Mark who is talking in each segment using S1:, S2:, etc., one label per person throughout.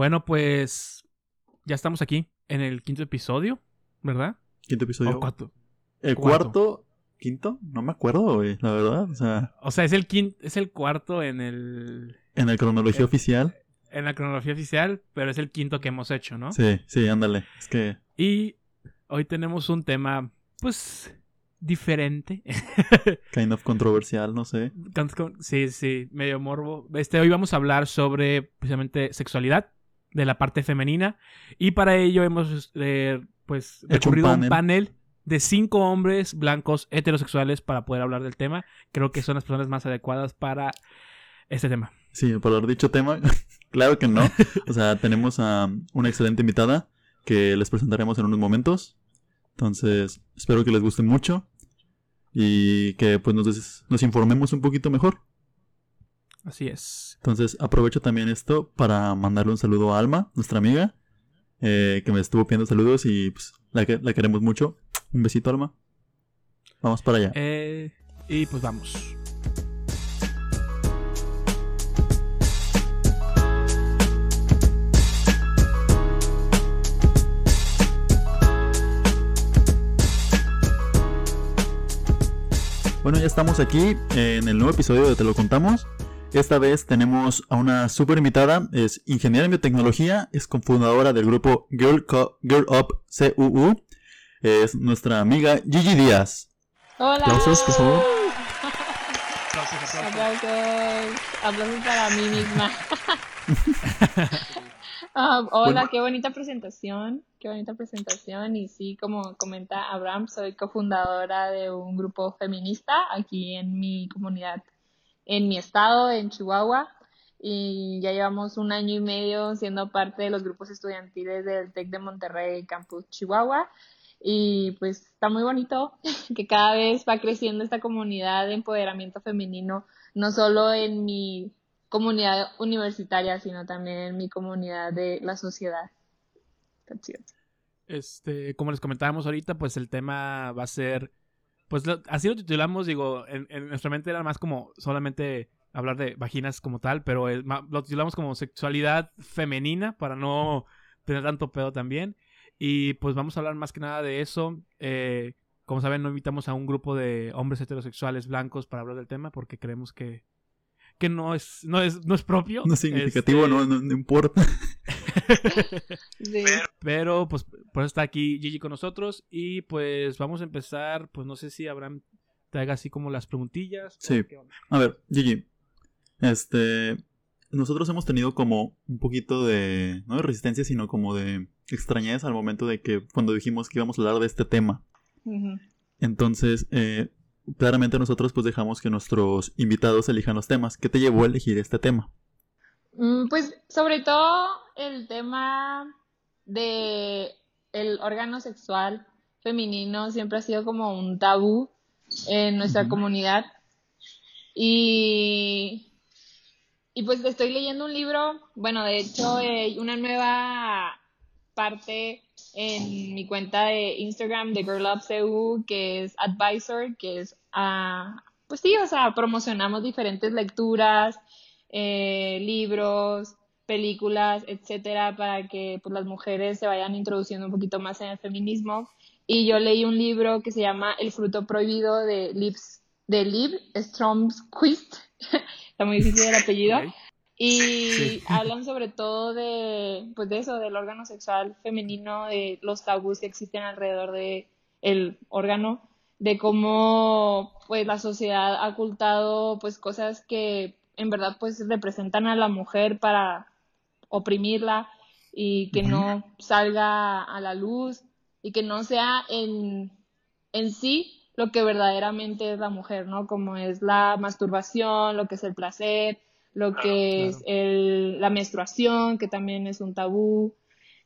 S1: Bueno, pues ya estamos aquí en el quinto episodio, ¿verdad?
S2: Quinto episodio.
S1: O cuarto.
S2: El
S1: cuarto.
S2: cuarto. ¿Quinto? No me acuerdo, güey, la verdad. O sea,
S1: O sea, es el quin- es el cuarto en el
S2: en la cronología oficial.
S1: en la cronología oficial, pero es el quinto que hemos hecho, ¿no?
S2: Sí, sí, ándale. Es que.
S1: Y hoy tenemos un tema, pues, diferente.
S2: Kind of controversial, no sé.
S1: Sí, sí, medio morbo. Este, hoy vamos a hablar sobre precisamente sexualidad de la parte femenina y para ello hemos eh, pues
S2: Hecho un
S1: recurrido a un
S2: panel.
S1: panel de cinco hombres blancos heterosexuales para poder hablar del tema. Creo que son las personas más adecuadas para este tema.
S2: Sí, por haber dicho tema. claro que no. O sea, tenemos a una excelente invitada que les presentaremos en unos momentos. Entonces, espero que les guste mucho y que pues nos, des- nos informemos un poquito mejor.
S1: Así es.
S2: Entonces, aprovecho también esto para mandarle un saludo a Alma, nuestra amiga, eh, que me estuvo pidiendo saludos y pues, la, que- la queremos mucho. Un besito, Alma. Vamos para allá.
S1: Eh, y pues vamos.
S2: Bueno, ya estamos aquí en el nuevo episodio de Te lo contamos. Esta vez tenemos a una super invitada, es ingeniera en biotecnología, es cofundadora del grupo Girl, Co- Girl Up CUU, es nuestra amiga Gigi Díaz.
S3: Hola.
S2: Aplausos, por favor.
S3: Aplausos. Aplausos para mí misma. Ah, hola,
S2: Bueno.
S3: qué bonita presentación. Qué bonita presentación. Y sí, como comenta Abraham, soy cofundadora de un grupo feminista aquí en mi comunidad, en mi estado, en Chihuahua. Y ya llevamos un año y medio siendo parte de los grupos estudiantiles del TEC de Monterrey, Campus Chihuahua. Y pues está muy bonito que cada vez va creciendo esta comunidad de empoderamiento femenino, no solo en mi comunidad universitaria, sino también en mi comunidad de la sociedad.
S1: Este, como les comentábamos ahorita, pues el tema va a ser, pues lo- así lo titulamos, digo, en, en nuestra mente era más como solamente hablar de vaginas como tal, pero el ma- lo titulamos como sexualidad femenina para no tener tanto pedo también. Y pues vamos a hablar más que nada de eso. Eh, como saben, no invitamos a un grupo de hombres heterosexuales blancos para hablar del tema porque creemos que, que no es, no es, no es propio.
S2: No es significativo,
S1: Este,
S2: no, no, no importa.
S3: Sí.
S1: Pero pues por eso está aquí Gigi con nosotros y pues vamos a empezar, pues no sé si Abraham te haga así como las preguntillas.
S2: Sí. A ver, Gigi, este, nosotros hemos tenido como un poquito de, no de resistencia, sino como de extrañeza al momento de que cuando dijimos que íbamos a hablar de este tema. Entonces, eh, claramente nosotros pues dejamos que nuestros invitados elijan los temas. ¿Qué te llevó a elegir este tema?
S3: Mm, Pues sobre todo el tema de el órgano sexual femenino siempre ha sido como un tabú en nuestra comunidad. Y, y pues estoy leyendo un libro, bueno, de hecho, eh, una nueva parte en mi cuenta de Instagram de Girl Up CU, que es Advisor, que es, ah, pues sí, o sea, promocionamos diferentes lecturas, eh, libros, películas, etcétera, para que pues, las mujeres se vayan introduciendo un poquito más en el feminismo. Y yo leí un libro que se llama El fruto prohibido de Liv, de Liv Stromquist. Está muy difícil el apellido.
S1: Ok.
S3: Y
S1: Sí.
S3: hablan sobre todo de, pues de eso, del órgano sexual femenino, de los tabús que existen alrededor de el órgano, de cómo pues la sociedad ha ocultado pues cosas que en verdad pues representan a la mujer para oprimirla y que no salga a la luz y que no sea en, en sí lo que verdaderamente es la mujer, ¿no? Como es la masturbación, lo que es el placer, lo que es
S1: claro.
S3: el, la menstruación, que también es un tabú.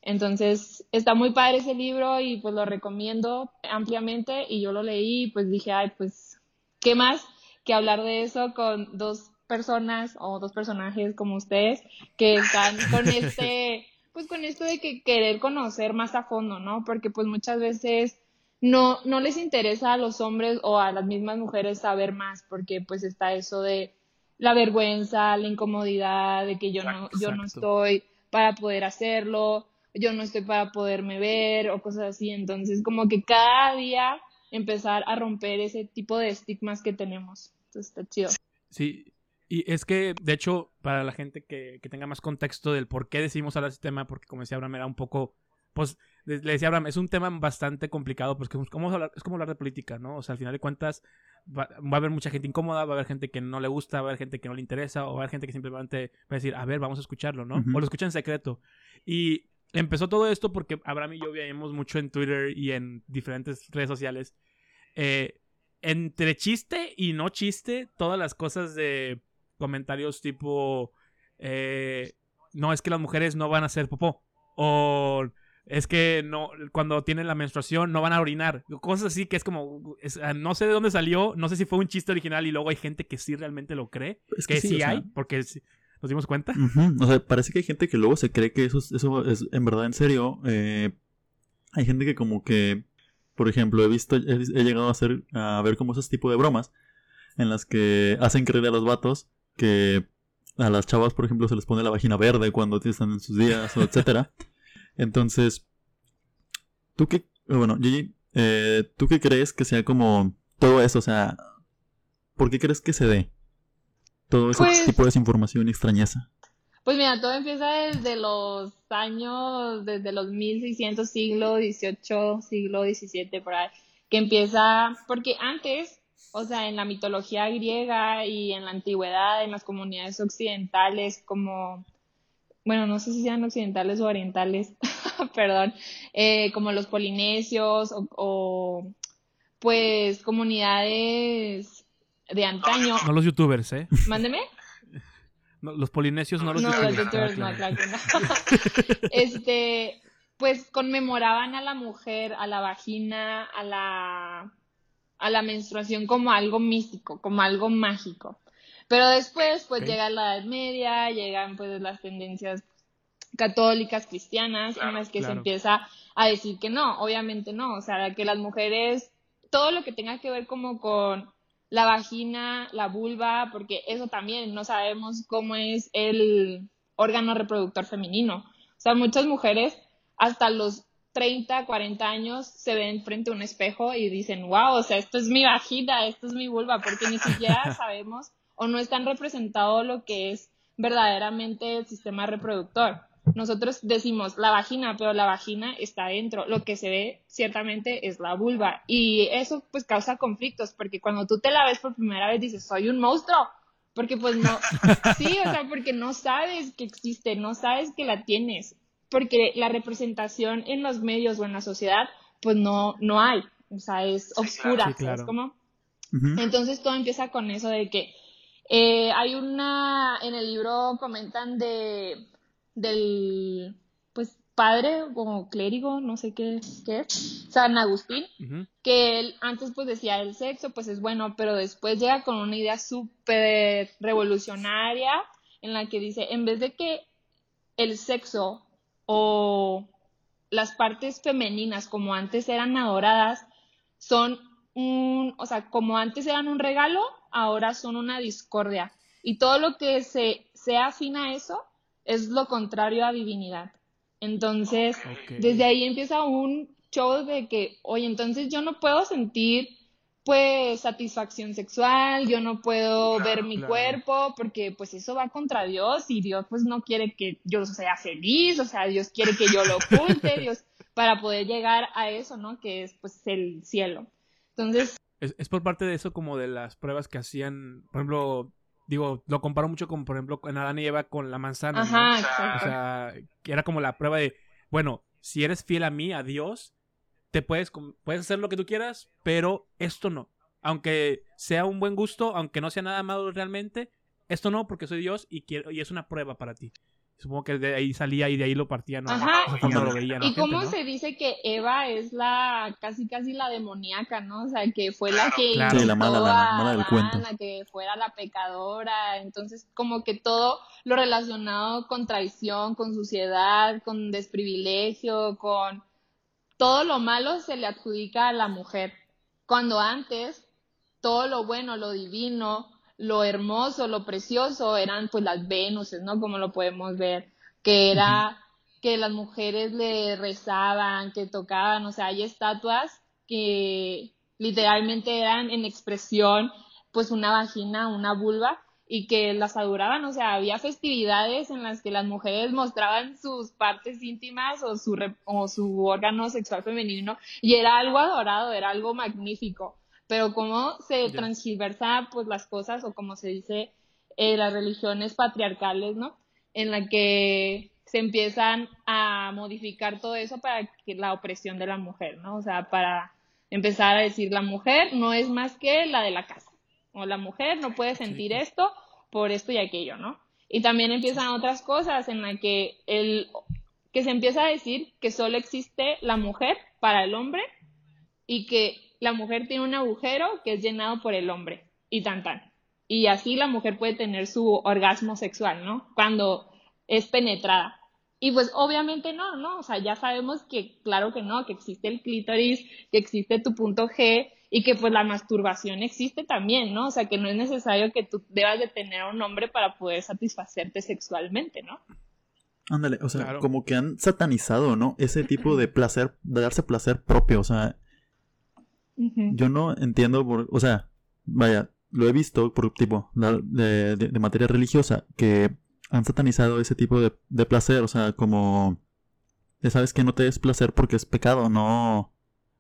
S3: Entonces, está muy padre ese libro y pues lo recomiendo ampliamente y yo lo leí y pues dije, ay, pues, ¿qué más que hablar de eso con dos personas o dos personajes como ustedes que están con este, pues con esto de que querer conocer más a fondo, ¿no? Porque pues muchas veces no, no les interesa a los hombres o a las mismas mujeres saber más, porque pues está eso de la vergüenza, la incomodidad, de que yo no, yo no estoy para poder hacerlo, yo no estoy para poderme ver o cosas así. Entonces, como que cada día empezar a romper ese tipo de estigmas que tenemos. Entonces, está chido.
S1: Sí, y es que, de hecho, para la gente que, que tenga más contexto del por qué decidimos hablar de este tema, porque como decía Abraham, era un poco, pues, le decía Abraham, es un tema bastante complicado, pues que es como hablar, es como hablar de política, ¿no? O sea, al final de cuentas, va, a haber mucha gente incómoda, va a haber gente que no le gusta, va a haber gente que no le interesa, o va a haber gente que simplemente va a decir, a ver, vamos a escucharlo, ¿no? O lo escucha en secreto. Y empezó todo esto porque Abraham y yo veíamos mucho en Twitter y en diferentes redes sociales. Eh, entre chiste y no chiste, todas las cosas de comentarios tipo, eh, no, es que las mujeres no van a hacer popó. O es que no, cuando tienen la menstruación no van a orinar. Cosas así que es como, ah, no sé de dónde salió, no sé si fue un chiste original y luego hay gente que sí realmente lo cree. Es que, sí, hay, porque nos dimos cuenta.
S2: O sea, parece que hay gente que luego se cree que eso, eso es en verdad en serio. Eh, hay gente que como que, por ejemplo, he visto, he, llegado a hacer, a ver como esos tipos de bromas en las que hacen creer a los vatos que a las chavas, por ejemplo, se les pone la vagina verde cuando están en sus días, o etcétera. Entonces, ¿tú qué, bueno, Gigi, eh, ¿tú qué crees que sea como todo eso? O sea, ¿por qué crees que se dé todo ese pues tipo de desinformación y extrañeza?
S3: Pues mira, todo empieza desde los años, desde los 1600, siglo XVIII, siglo XVII, por ahí, que empieza, porque antes o sea, en la mitología griega y en la antigüedad, en las comunidades occidentales, como, bueno, no sé si sean occidentales o orientales, perdón, eh, como los polinesios o, pues
S1: comunidades
S3: de antaño.
S1: No los youtubers, ¿eh?
S3: Mándeme.
S1: los polinesios no los youtubers.
S3: No, los youtubers no, claro que no. este, pues conmemoraban a la mujer, a la vagina, a la a la menstruación como algo místico, como algo mágico. Pero después, pues llega la Edad Media, llegan pues las tendencias católicas, cristianas, en las que se empieza a decir que no, obviamente no, o sea, que las mujeres, todo lo que tenga que ver como con la vagina, la vulva, porque eso también no sabemos cómo es el órgano reproductor femenino. O sea, muchas mujeres hasta los 30, 40 años se ven frente a un espejo y dicen, wow, o sea, esto es mi vagina, esto es mi vulva, porque ni siquiera sabemos o no están representado lo que es verdaderamente el sistema reproductor. Nosotros decimos la vagina, pero la vagina está dentro. Lo que se ve ciertamente es la vulva. Y eso pues causa conflictos, porque cuando tú te la ves por primera vez dices, soy un monstruo. Porque pues no, sí, o sea, porque no sabes que existe, no sabes que la tienes porque la representación en los medios o en la sociedad, pues no, no hay, o sea, es oscura, Entonces todo empieza con eso de que eh, hay una, en el libro comentan de, del, pues, padre como clérigo, no sé qué, qué es, San Agustín, que él antes pues decía el sexo pues es bueno, pero después llega con una idea súper revolucionaria en la que dice, en vez de que el sexo o las partes femeninas como antes eran adoradas son un, o sea, como antes eran un regalo, ahora son una discordia. Y todo lo que se sea afín a eso es lo contrario a divinidad. Entonces, desde ahí empieza un show de que, oye, entonces yo no puedo sentir pues satisfacción sexual, yo no puedo ver mi cuerpo porque pues eso va contra Dios y Dios pues no quiere que yo sea feliz, o sea, Dios quiere que yo lo oculte, Dios para poder llegar a eso, ¿no? Que es pues el cielo. Entonces...
S1: Es, por parte de eso como de las pruebas que hacían, por ejemplo, digo, lo comparo mucho con, por ejemplo, en Adán y Eva con la manzana. Ajá, O sea, que era como la prueba de, bueno, si eres fiel a mí, a Dios, te puedes, puedes hacer lo que tú quieras, pero esto no. Aunque sea un buen gusto, aunque no sea nada malo realmente, esto no, porque soy Dios y, quiero, y es una prueba para ti. Supongo que de ahí salía y de ahí lo partían.
S3: Ajá. y cómo se dice que Eva es la casi casi la demoníaca, ¿no? O sea, que fue la que
S2: claro. la mala, la, mala del cuento.
S3: La que fuera la pecadora. Entonces, como que todo lo relacionado con traición, con suciedad, con desprivilegio, con todo lo malo se le adjudica a la mujer, cuando antes todo lo bueno, lo divino, lo hermoso, lo precioso eran pues las Venuses, ¿no? Como lo podemos ver. que era que las mujeres le rezaban, que tocaban, o sea, hay estatuas que literalmente eran en expresión pues una vagina, una vulva y que las adoraban, o sea, había festividades en las que las mujeres mostraban sus partes íntimas o su, o su órgano sexual femenino y era algo adorado, era algo magnífico, pero cómo se transgiversa pues las cosas o como se dice eh, las religiones patriarcales, ¿no? En la que se empiezan a modificar todo eso para que la opresión de la mujer, ¿no? O sea, para empezar a decir la mujer no es más que la de la casa, o la mujer no puede sentir esto por esto y aquello, ¿no? Y también empiezan otras cosas en las que el que se empieza a decir que solo existe la mujer para el hombre y que la mujer tiene un agujero que es llenado por el hombre y tan tan. Y así la mujer puede tener su orgasmo sexual, ¿no? Cuando es penetrada. Y pues obviamente no, ¿no? O sea, ya sabemos que claro que no, que existe el clítoris, que existe tu punto G y que pues la masturbación existe también, ¿no? O sea, que no es necesario que tú debas de tener a un hombre para poder satisfacerte sexualmente, ¿no?
S2: Ándale, o sea, como que han satanizado, ¿no? Ese tipo de placer, de darse placer propio, o sea, yo no entiendo, por, o sea, vaya, lo he visto por tipo de, de materia religiosa, que han satanizado ese tipo de, de placer, o sea, como ya sabes que no te des placer porque es pecado, no,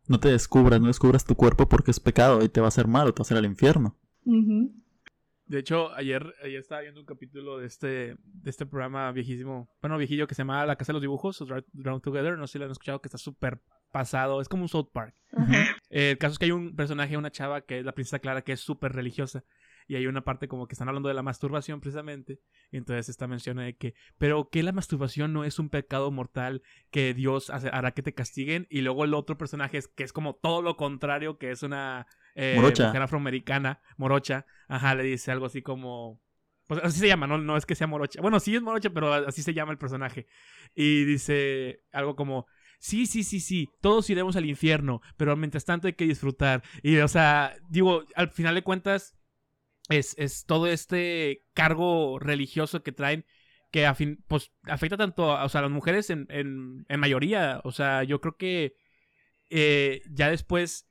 S2: no te descubras, no descubras tu cuerpo porque es pecado y te va a hacer mal o te va a hacer al infierno.
S1: De hecho, ayer, ayer estaba viendo un capítulo de este, de este programa viejísimo, bueno, viejillo que se llama La Casa de los Dibujos, o Drown Together, no sé si lo han escuchado, que está súper pasado, es como un South Park. el caso es que hay un personaje, una chava que es la princesa Clara, que es súper religiosa y hay una parte como que están hablando de la masturbación precisamente, y entonces esta menciona de que, pero que la masturbación no es un pecado mortal que Dios hará que te castiguen, y luego el otro personaje es que es como todo lo contrario, que es una eh, mujer afroamericana, morocha, ajá, le dice algo así como... Pues así se llama, no, no es que sea morocha. Bueno, sí es morocha, pero así se llama el personaje. Y dice algo como, sí, sí, sí, sí, todos iremos al infierno, pero mientras tanto hay que disfrutar. Y, o sea, digo, al final de cuentas, es, es todo este cargo religioso que traen que a fin, pues, afecta tanto a, las mujeres en, en, en, mayoría. O sea, yo creo que eh, ya después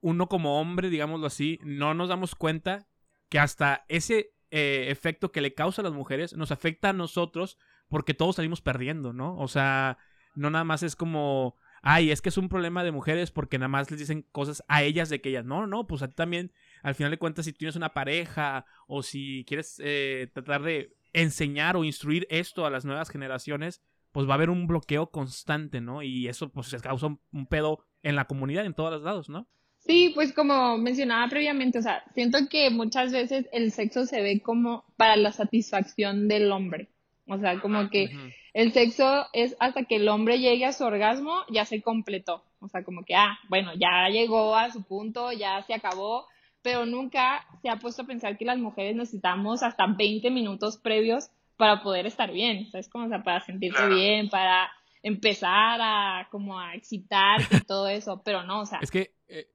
S1: uno como hombre, digámoslo así, no nos damos cuenta que hasta ese eh, efecto que le causa a las mujeres nos afecta a nosotros porque todos salimos perdiendo, ¿no? O sea, no nada más es como ay, es que es un problema de mujeres porque nada más les dicen cosas a ellas de que ellas, no, no, pues a ti también, al final de cuentas, si tienes una pareja o si quieres eh, tratar de enseñar o instruir esto a las nuevas generaciones, pues va a haber un bloqueo constante, ¿no? Y eso pues se causa un, pedo en la comunidad, en todos los lados, ¿no?
S3: Sí, pues como mencionaba previamente, o sea, siento que muchas veces el sexo se ve como para la satisfacción del hombre. O sea, como que el sexo es hasta que el hombre llegue a su orgasmo, ya se completó. O sea, como que, ah, bueno, ya llegó a su punto, ya se acabó, pero nunca se ha puesto a pensar que las mujeres necesitamos hasta 20 minutos previos para poder estar bien, ¿sabes? Como, o sea, para sentirse bien, para empezar a, como a excitarte y todo eso, pero no, o sea.
S1: Es que eh,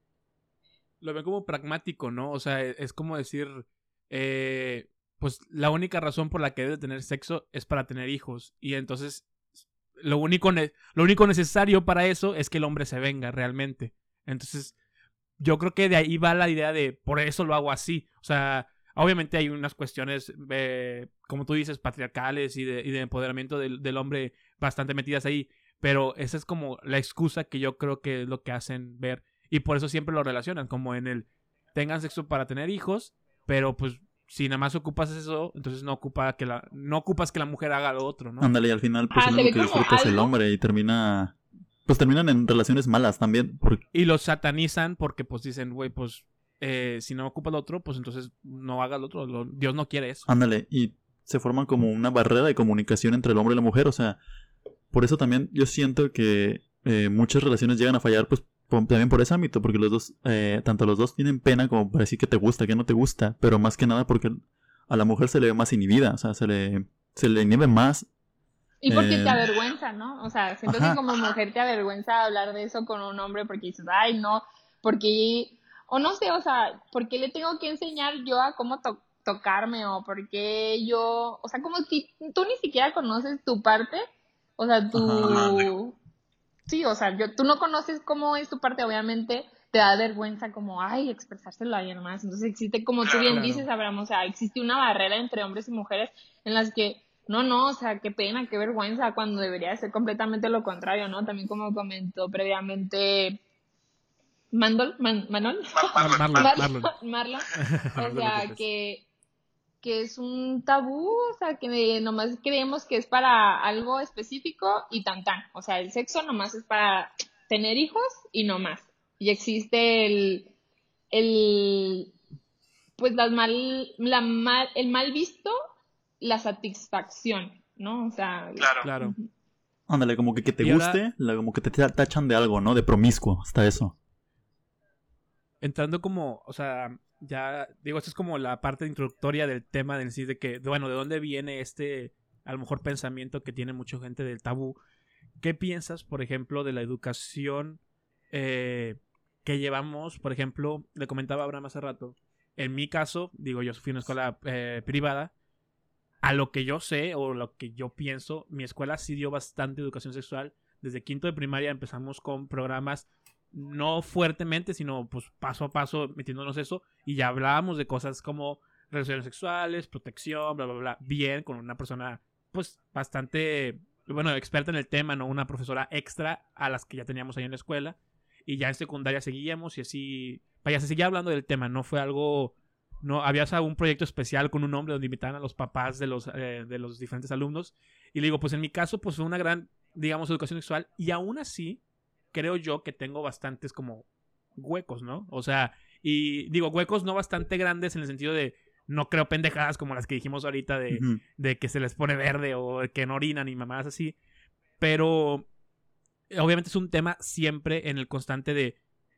S1: lo veo como pragmático, ¿no? O sea, es como decir, eh, pues la única razón por la que debe tener sexo es para tener hijos. Y entonces lo único, lo único necesario para eso es que el hombre se venga realmente. Entonces, yo creo que de ahí va la idea de por eso lo hago así. O sea, obviamente hay unas cuestiones, eh, como tú dices, patriarcales y de, y de empoderamiento del, del, hombre bastante metidas ahí. Pero esa es como la excusa que yo creo que es lo que hacen ver. Y por eso siempre lo relacionan, como en el tengan sexo para tener hijos, pero pues si nada más ocupas eso, entonces no ocupa que la, no ocupas que la mujer haga lo otro, ¿no?
S2: Ándale, y al final pues ah, lo que disfruta es el hombre y termina pues terminan en relaciones malas también.
S1: Y los satanizan porque pues dicen, güey, pues eh, si no ocupa lo otro, pues entonces no haga lo otro. Dios no quiere eso.
S2: Ándale, y se forman como una barrera de comunicación entre el hombre y la mujer. O sea, por eso también yo siento que eh, muchas relaciones llegan a fallar pues también por ese ámbito, porque los dos, eh, tanto los dos tienen pena como para decir que te gusta, que no te gusta, pero más que nada porque a la mujer se le ve más inhibida, o sea, se le, se le inhibe más.
S3: Y porque te eh, avergüenza, ¿no? O sea, siento que como mujer te avergüenza hablar de eso con un hombre porque dices, ay, no, porque, o no sé, o sea, ¿por qué le tengo que enseñar yo a cómo tocarme o por qué yo, o sea, como si tú ni siquiera conoces tu parte, o sea, tú, sí, o sea, yo, tú no conoces cómo es tu parte, obviamente te da vergüenza como, ay, expresárselo a alguien más. Entonces existe, como tú bien dices, Abraham, o sea, existe una barrera entre hombres y mujeres en las que, no, no, o sea, qué pena, qué vergüenza, cuando debería ser completamente lo contrario, ¿no? También como comentó previamente Mandol, Man, Manol, Marlon, Marlon, o sea, que, que es un tabú, o sea, que nomás creemos que es para algo específico y tan tan, o sea, el sexo nomás es para tener hijos y no más. Y existe el, el pues las mal, la mal, el mal visto, la satisfacción, ¿no? O sea,
S1: claro. claro.
S2: Ándale, como que, que te guste, como que te tachan de algo, ¿no? De promiscuo, hasta eso.
S1: Entrando como, o sea, ya, digo, esto es como la parte introductoria del tema del sí, de que, bueno, de dónde viene este, a lo mejor, pensamiento que tiene mucha gente del tabú. ¿Qué piensas, por ejemplo, de la educación eh, que llevamos, por ejemplo, le comentaba a Abraham hace rato, en mi caso, digo, yo fui a una escuela eh, privada, a lo que yo sé o lo que yo pienso, mi escuela sí dio bastante educación sexual. Desde quinto de primaria empezamos con programas no fuertemente, sino pues paso a paso metiéndonos eso y ya hablábamos de cosas como relaciones sexuales, protección, bla, bla, bla, bien, con una persona pues bastante, bueno, experta en el tema, ¿no? Una profesora extra a las que ya teníamos ahí en la escuela y ya en secundaria seguíamos y así, vaya, se seguía hablando del tema, no fue algo, no, había un proyecto especial con un hombre donde invitaban a los papás de los, eh, de los diferentes alumnos y le digo, pues en mi caso, pues fue una gran, digamos, educación sexual y aún así, creo yo que tengo bastantes como huecos, ¿no? O sea, y digo, huecos no bastante grandes en el sentido de, no creo pendejadas como las que dijimos ahorita de, de que se les pone verde o que no orinan y mamadas así. Pero obviamente es un tema siempre en el constante de,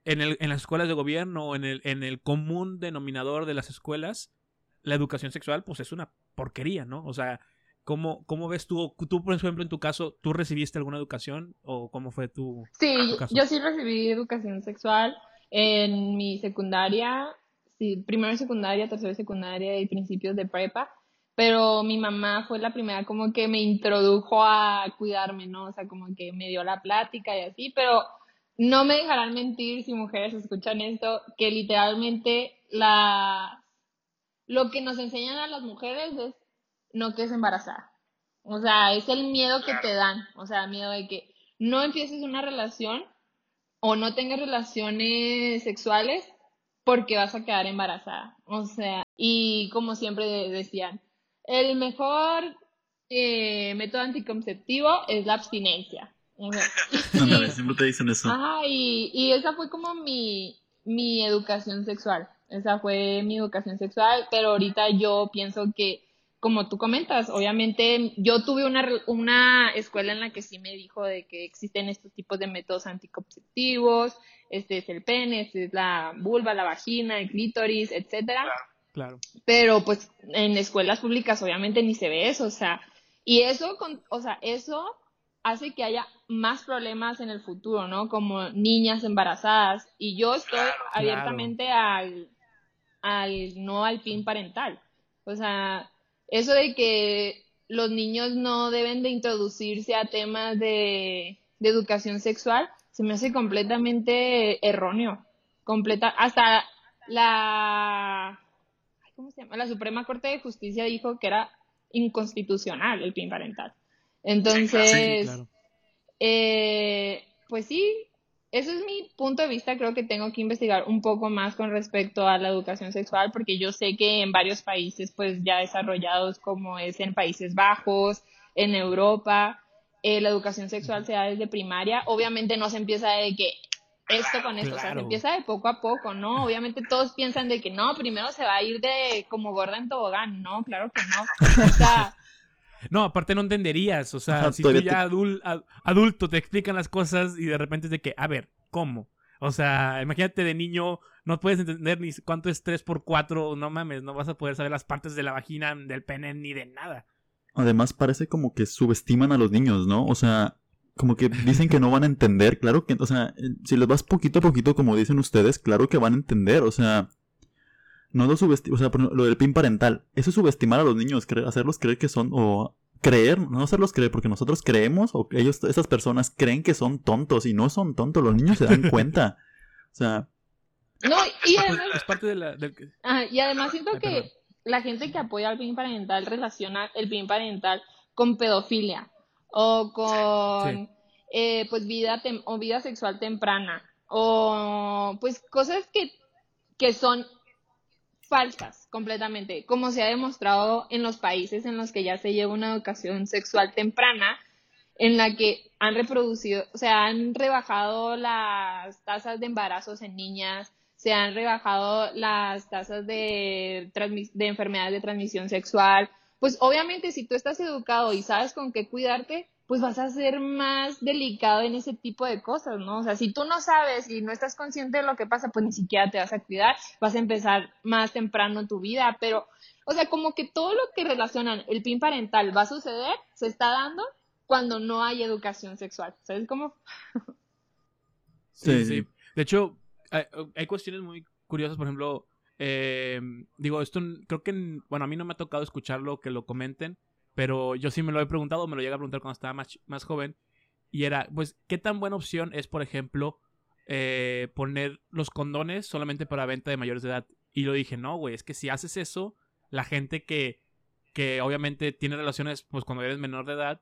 S1: en, el, en las escuelas de gobierno, en el, en el común denominador de las escuelas, la educación sexual pues es una porquería, ¿no? O sea, ¿cómo, cómo ves tú, tú por ejemplo en tu caso, tú recibiste alguna educación o cómo fue tu...
S3: Sí, yo sí recibí educación sexual en mi secundaria, sí, primero secundaria, tercera secundaria y principios de prepa pero mi mamá fue la primera como que me introdujo a cuidarme, ¿no? O sea, como que me dio la plática y así, pero no me dejarán mentir si mujeres escuchan esto, que literalmente la lo que nos enseñan a las mujeres es no que es embarazada. O sea, es el miedo que te dan, o sea, miedo de que no empieces una relación o no tengas relaciones sexuales porque vas a quedar embarazada. O sea, y como siempre decían, el mejor eh, método anticonceptivo es la abstinencia.
S2: siempre te dicen eso.
S3: Ajá, y, y esa fue como mi, mi educación sexual. Esa fue mi educación sexual, pero ahorita yo pienso que, como tú comentas, obviamente yo tuve una, una escuela en la que sí me dijo de que existen estos tipos de métodos anticonceptivos, este es el pene, este es la vulva, la vagina, el clítoris, etcétera.
S1: Claro.
S3: Pero pues en escuelas públicas obviamente ni se ve eso, o sea, y eso, con, o sea, eso hace que haya más problemas en el futuro, ¿no? Como niñas embarazadas. Y yo estoy abiertamente al, al no al fin parental. O sea, eso de que los niños no deben de introducirse a temas de, de educación sexual, se me hace completamente erróneo. Completa, hasta la ¿cómo se llama? La Suprema Corte de Justicia dijo que era inconstitucional el PIN parental. Entonces, eh, pues sí, ese es mi punto de vista. Creo que tengo que investigar un poco más con respecto a la educación sexual, porque yo sé que en varios países, pues ya desarrollados, como es en Países Bajos, en Europa, eh, la educación sexual se da desde primaria. Obviamente no se empieza de que esto con esto, o sea, se empieza de poco a poco, ¿no? Obviamente todos piensan de que no, primero se va a ir de como gorda en tobogán, no, claro que no. O sea,
S1: no, aparte no entenderías, o sea, si tú ya adulto te explican las cosas y de repente es de que, a ver, ¿cómo? O sea, imagínate de niño, no puedes entender ni cuánto es 3 por 4 no mames, no vas a poder saber las partes de la vagina, del pene, ni de nada.
S2: Además parece como que subestiman a los niños, ¿no? O sea, como que dicen que no van a entender, claro que, o sea, si les vas poquito a poquito como dicen ustedes, claro que van a entender, o sea, no lo subestimar, o sea, lo del pin parental, eso es subestimar a los niños, hacerlos creer que son, o creer, no hacerlos creer, porque nosotros creemos, o ellos, esas personas creen que son tontos, y no son tontos, los niños se dan cuenta. O sea.
S3: No, y
S1: Ah,
S3: además,
S1: es parte de la... del-
S3: ajá, y además siento
S1: Ay,
S3: que la gente que apoya al PIN parental relaciona el PIN parental con pedofilia o con
S1: Sí.
S3: eh, pues vida tem- o vida sexual temprana o pues cosas que, que son falsas completamente, como se ha demostrado en los países en los que ya se lleva una educación sexual temprana, en la que han reproducido, o sea, han rebajado las tasas de embarazos en niñas, se han rebajado las tasas de, de enfermedades de transmisión sexual. Pues obviamente si tú estás educado y sabes con qué cuidarte, pues vas a ser más delicado en ese tipo de cosas, ¿no? O sea, si tú no sabes y no estás consciente de lo que pasa, pues ni siquiera te vas a cuidar, vas a empezar más temprano tu vida, pero, o sea, como que todo lo que relacionan el PIN parental va a suceder, se está dando cuando no hay educación sexual, ¿sabes cómo?
S1: Sí,
S2: Sí.
S1: De hecho, hay, hay cuestiones muy curiosas, por ejemplo, eh, digo, esto creo que, bueno, a mí no me ha tocado escucharlo, que lo comenten, pero yo sí me lo he preguntado, me lo llegué a preguntar cuando estaba más, más joven, y era, pues, ¿qué tan buena opción es, por ejemplo, eh, poner los condones solamente para venta de mayores de edad? Y lo dije, no, güey, es que si haces eso, la gente que, que obviamente tiene relaciones, pues, cuando eres menor de edad,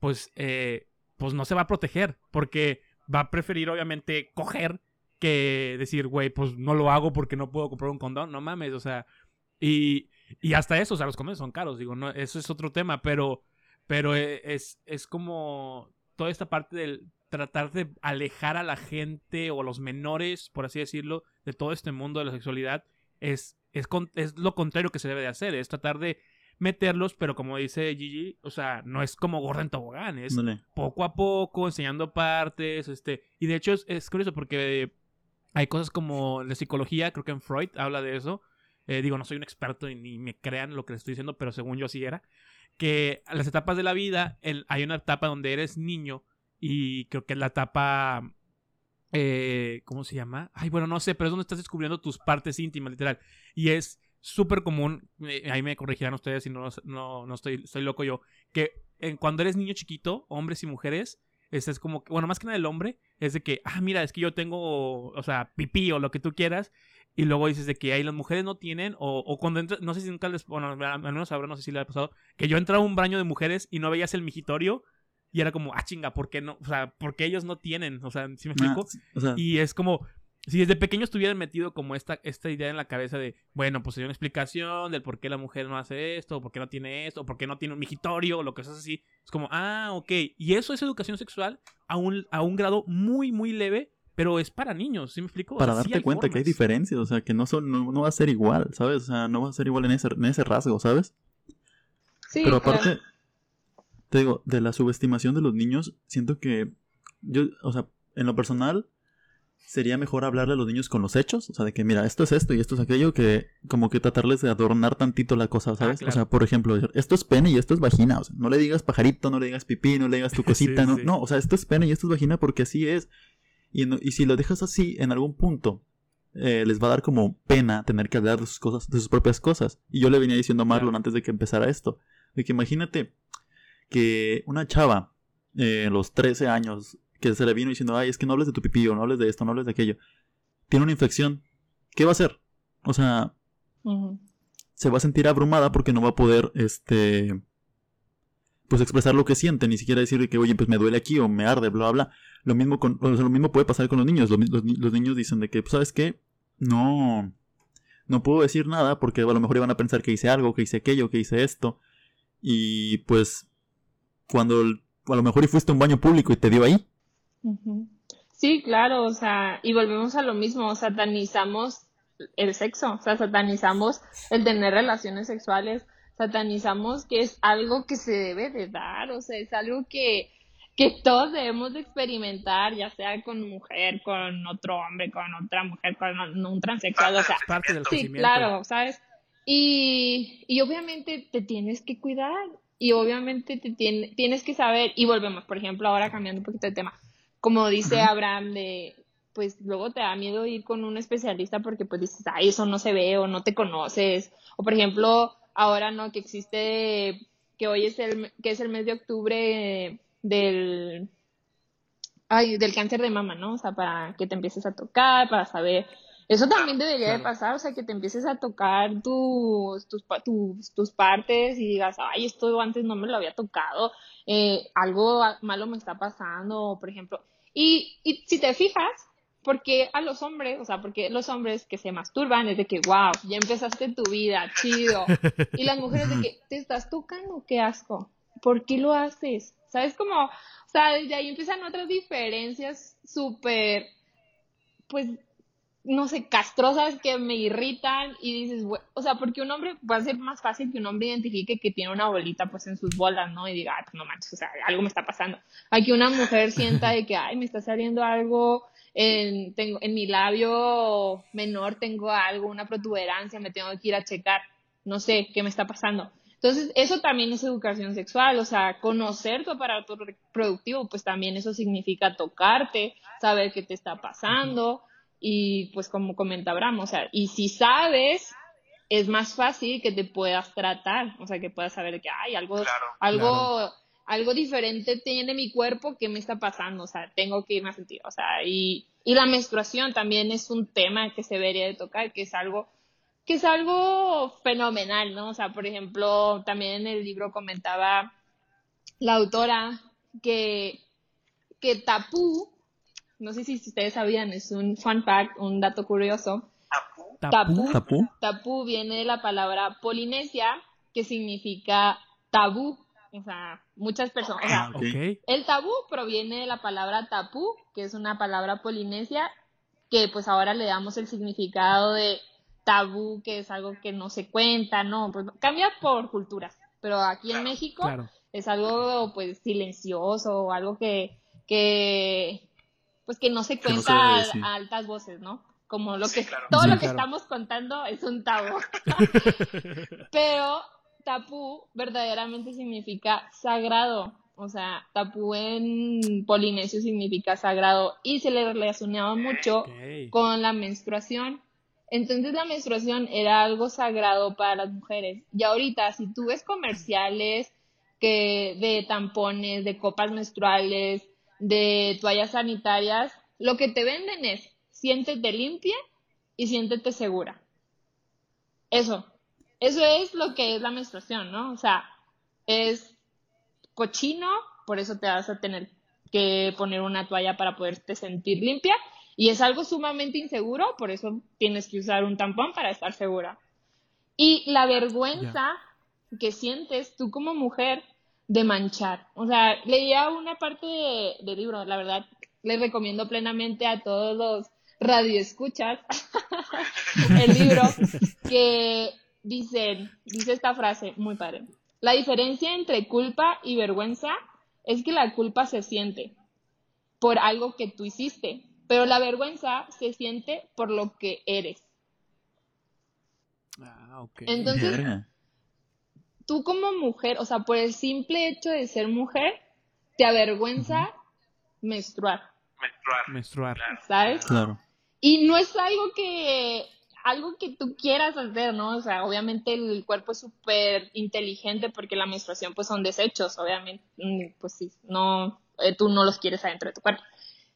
S1: pues, eh, pues no se va a proteger, porque va a preferir obviamente coger que decir, güey, pues no lo hago porque no puedo comprar un condón, no mames, o sea, y, y hasta eso, o sea, los condones son caros, digo, no, eso es otro tema, pero, pero e- es, es como toda esta parte del tratar de alejar a la gente o a los menores, por así decirlo, de todo este mundo de la sexualidad, es, es, con- es lo contrario que se debe de hacer, es tratar de meterlos, pero como dice Gigi, o sea, no es como gorda en tobogán, es poco a poco, enseñando partes, este, y de hecho es, es curioso porque hay cosas como la psicología, creo que en Freud habla de eso, eh, digo, no soy un experto y ni me crean lo que les estoy diciendo, pero según yo así era, que las etapas de la vida el- hay una etapa donde eres niño y creo que es la etapa, eh, ¿cómo se llama? Ay, bueno, no sé, pero es donde estás descubriendo tus partes íntimas, literal, y es súper común, eh, ahí me corregirán ustedes si no, no, no estoy, estoy loco yo, que cuando eres niño chiquito, hombres y mujeres, este es como, bueno, más que nada el hombre, es de que, ah, mira, es que yo tengo, o sea, pipí o lo que tú quieras, y luego dices de que ahí las mujeres no tienen, o, o cuando entras, no sé si nunca les, bueno, al menos ahora no sé si le ha pasado, que yo entraba a un baño de mujeres y no veías el migitorio, y era como, ah, chinga, ¿por qué no? O sea, ¿por qué ellos no tienen? O sea, ¿sí me
S2: Ah,
S1: explico?
S2: sí, o sea,
S1: Y es como, si desde pequeños tuvieran metido como esta, esta idea en la cabeza de, bueno, pues hay una explicación del por qué la mujer no hace esto, o por qué no tiene esto, o por qué no tiene un migitorio, o lo que sea así. Es como, ah, ok. Y eso es educación sexual a un, a un grado muy, muy leve, pero es para niños, ¿sí me explico? O
S2: para
S1: sea,
S2: darte cuenta que hay diferencias, o sea, que no son, no, no va a ser igual, ¿sabes? O sea, no va a ser igual en ese, en ese rasgo, ¿sabes?
S3: Sí,
S2: Pero
S3: claro.
S2: aparte, te digo, de la subestimación de los niños, siento que yo, o sea, en lo personal, sería mejor hablarle a los niños con los hechos, o sea, de que mira, esto es esto y esto es aquello, que como que tratarles de adornar tantito la cosa, ¿sabes?
S1: claro.
S2: O sea, por ejemplo, esto es pene y esto es vagina, o sea, no le digas pajarito, no le digas pipí, no le digas tu cosita,
S1: Sí,
S2: no,
S1: sí.
S2: no, o sea, esto es pene y esto es vagina porque así es. Y, y si lo dejas así, en algún punto, eh, les va a dar como pena tener que hablar de sus cosas, de sus propias cosas. Y yo le venía diciendo a Marlon antes de que empezara esto, de que imagínate que una chava, eh, los 13 años, que se le vino diciendo, ay, es que no hables de tu pipí, o no hables de esto, no hables de aquello, tiene una infección, ¿qué va a hacer? O sea, se va a sentir abrumada porque no va a poder, este, pues expresar lo que siente, ni siquiera decir que, oye, pues me duele aquí o me arde, bla, bla. Lo mismo, con, o sea, lo mismo puede pasar con los niños. Los, los ni- los niños dicen de que, pues, ¿sabes qué? No, no puedo decir nada porque a lo mejor iban a pensar que hice algo, que hice aquello, que hice esto. Y pues, cuando a lo mejor y fuiste a un baño público y te dio ahí.
S3: Sí, claro, o sea, y volvemos a lo mismo, satanizamos el sexo, o sea, satanizamos el tener relaciones sexuales, satanizamos que es algo que se debe de dar, o sea, es algo que, que todos debemos de experimentar, ya sea con mujer, con otro hombre, con otra mujer, con un transexual, o sea,
S1: Es parte del
S3: Sí, claro, ¿sabes? Y, y obviamente te tienes que cuidar y obviamente te tiene- tienes que saber y volvemos, por ejemplo, ahora cambiando un poquito de tema, como dice Abraham de pues luego te da miedo ir con un especialista porque pues dices, ay, eso no se ve o no te conoces. O por ejemplo, ahora no, que existe, que hoy es el, que es el mes de octubre del, ay, del cáncer de mama, ¿no? O sea, para que te empieces a tocar, para saber. Eso también debería de pasar, o sea, que te empieces a tocar tus, tus, tus, tus partes y digas, ay, esto antes no me lo había tocado, eh, algo malo me está pasando, por ejemplo. Y, y si te fijas, porque a los hombres, o sea, porque los hombres que se masturban es de que, wow, ya empezaste tu vida, chido. Y las mujeres de que, ¿te estás tocando? Qué asco. ¿Por qué lo haces? ¿Sabes? Como, o sea, desde ahí empiezan otras diferencias súper, pues, no sé, castrosas que me irritan y dices, o sea, porque un hombre va a ser más fácil que un hombre identifique que tiene una bolita pues en sus bolas, ¿no? Y diga, ah, no manches, o sea, algo me está pasando. Aquí una mujer sienta de que, ay, me está saliendo algo en, tengo, en mi labio menor tengo algo, una protuberancia, me tengo que ir a checar, no sé qué me está pasando. Entonces, eso también es educación sexual, o sea, conocer tu aparato reproductivo, pues también eso significa tocarte, saber qué te está pasando y pues como comenta Abraham, o sea, y si sabes, es más fácil que te puedas tratar, o sea, que puedas saber que hay algo, algo, algo diferente tiene mi cuerpo que me está pasando, o sea, tengo que irme a sentir, o sea, y, y la menstruación también es un tema que se debería de tocar, que es algo que es algo fenomenal, ¿no? O sea, por ejemplo, también en el libro comentaba la autora que, que tapú, no sé si ustedes sabían, es un fun fact, un dato curioso.
S2: Tapú. Tapú.
S3: Tapú viene de la palabra polinesia, que significa tabú. O sea, muchas personas. O sea,
S1: Ah,
S3: el tabú proviene de la palabra tapú, que es una palabra polinesia, que pues ahora le damos el significado de tabú, que es algo que no se cuenta, ¿no? Pues cambia por culturas, pero aquí en México
S1: Claro.
S3: es algo pues silencioso algo que, que pues que no se
S2: no
S3: cuenta
S2: se
S3: a- altas voces, ¿no? Como lo que
S4: claro.
S3: todo
S2: Sí,
S3: lo que
S1: claro.
S3: estamos contando es un tabú. Pero tapú verdaderamente significa sagrado. O sea, tapú en polinesio significa sagrado y se le relacionaba mucho con la menstruación. Entonces la menstruación era algo sagrado para las mujeres. Y ahorita, si tú ves comerciales que de tampones, de copas menstruales, de toallas sanitarias, lo que te venden es siéntete limpia y siéntete segura. Eso. Eso es lo que es la menstruación, ¿no? O sea, es cochino, por eso te vas a tener que poner una toalla para poderte sentir limpia. Y es algo sumamente inseguro, por eso tienes que usar un tampón para estar segura. Y la vergüenza que sientes tú como mujer de manchar. O sea, leía una parte de- del libro, la verdad, les recomiendo plenamente a todos los radioescuchas el libro que dicen, dice esta frase muy padre. La diferencia entre culpa y vergüenza es que la culpa se siente por algo que tú hiciste, pero la vergüenza se siente por lo que eres.
S1: Ah, ok.
S3: Entonces, tú como mujer, o sea, por el simple hecho de ser mujer, te avergüenza menstruar,
S4: Menstruar.
S1: Menstruar.
S3: ¿sabes?
S2: Claro.
S3: Y no es algo que algo que tú quieras hacer, ¿no? O sea, obviamente el cuerpo es súper inteligente porque la menstruación pues son desechos, obviamente, mm, pues sí, no, eh, tú no los quieres adentro de tu cuerpo,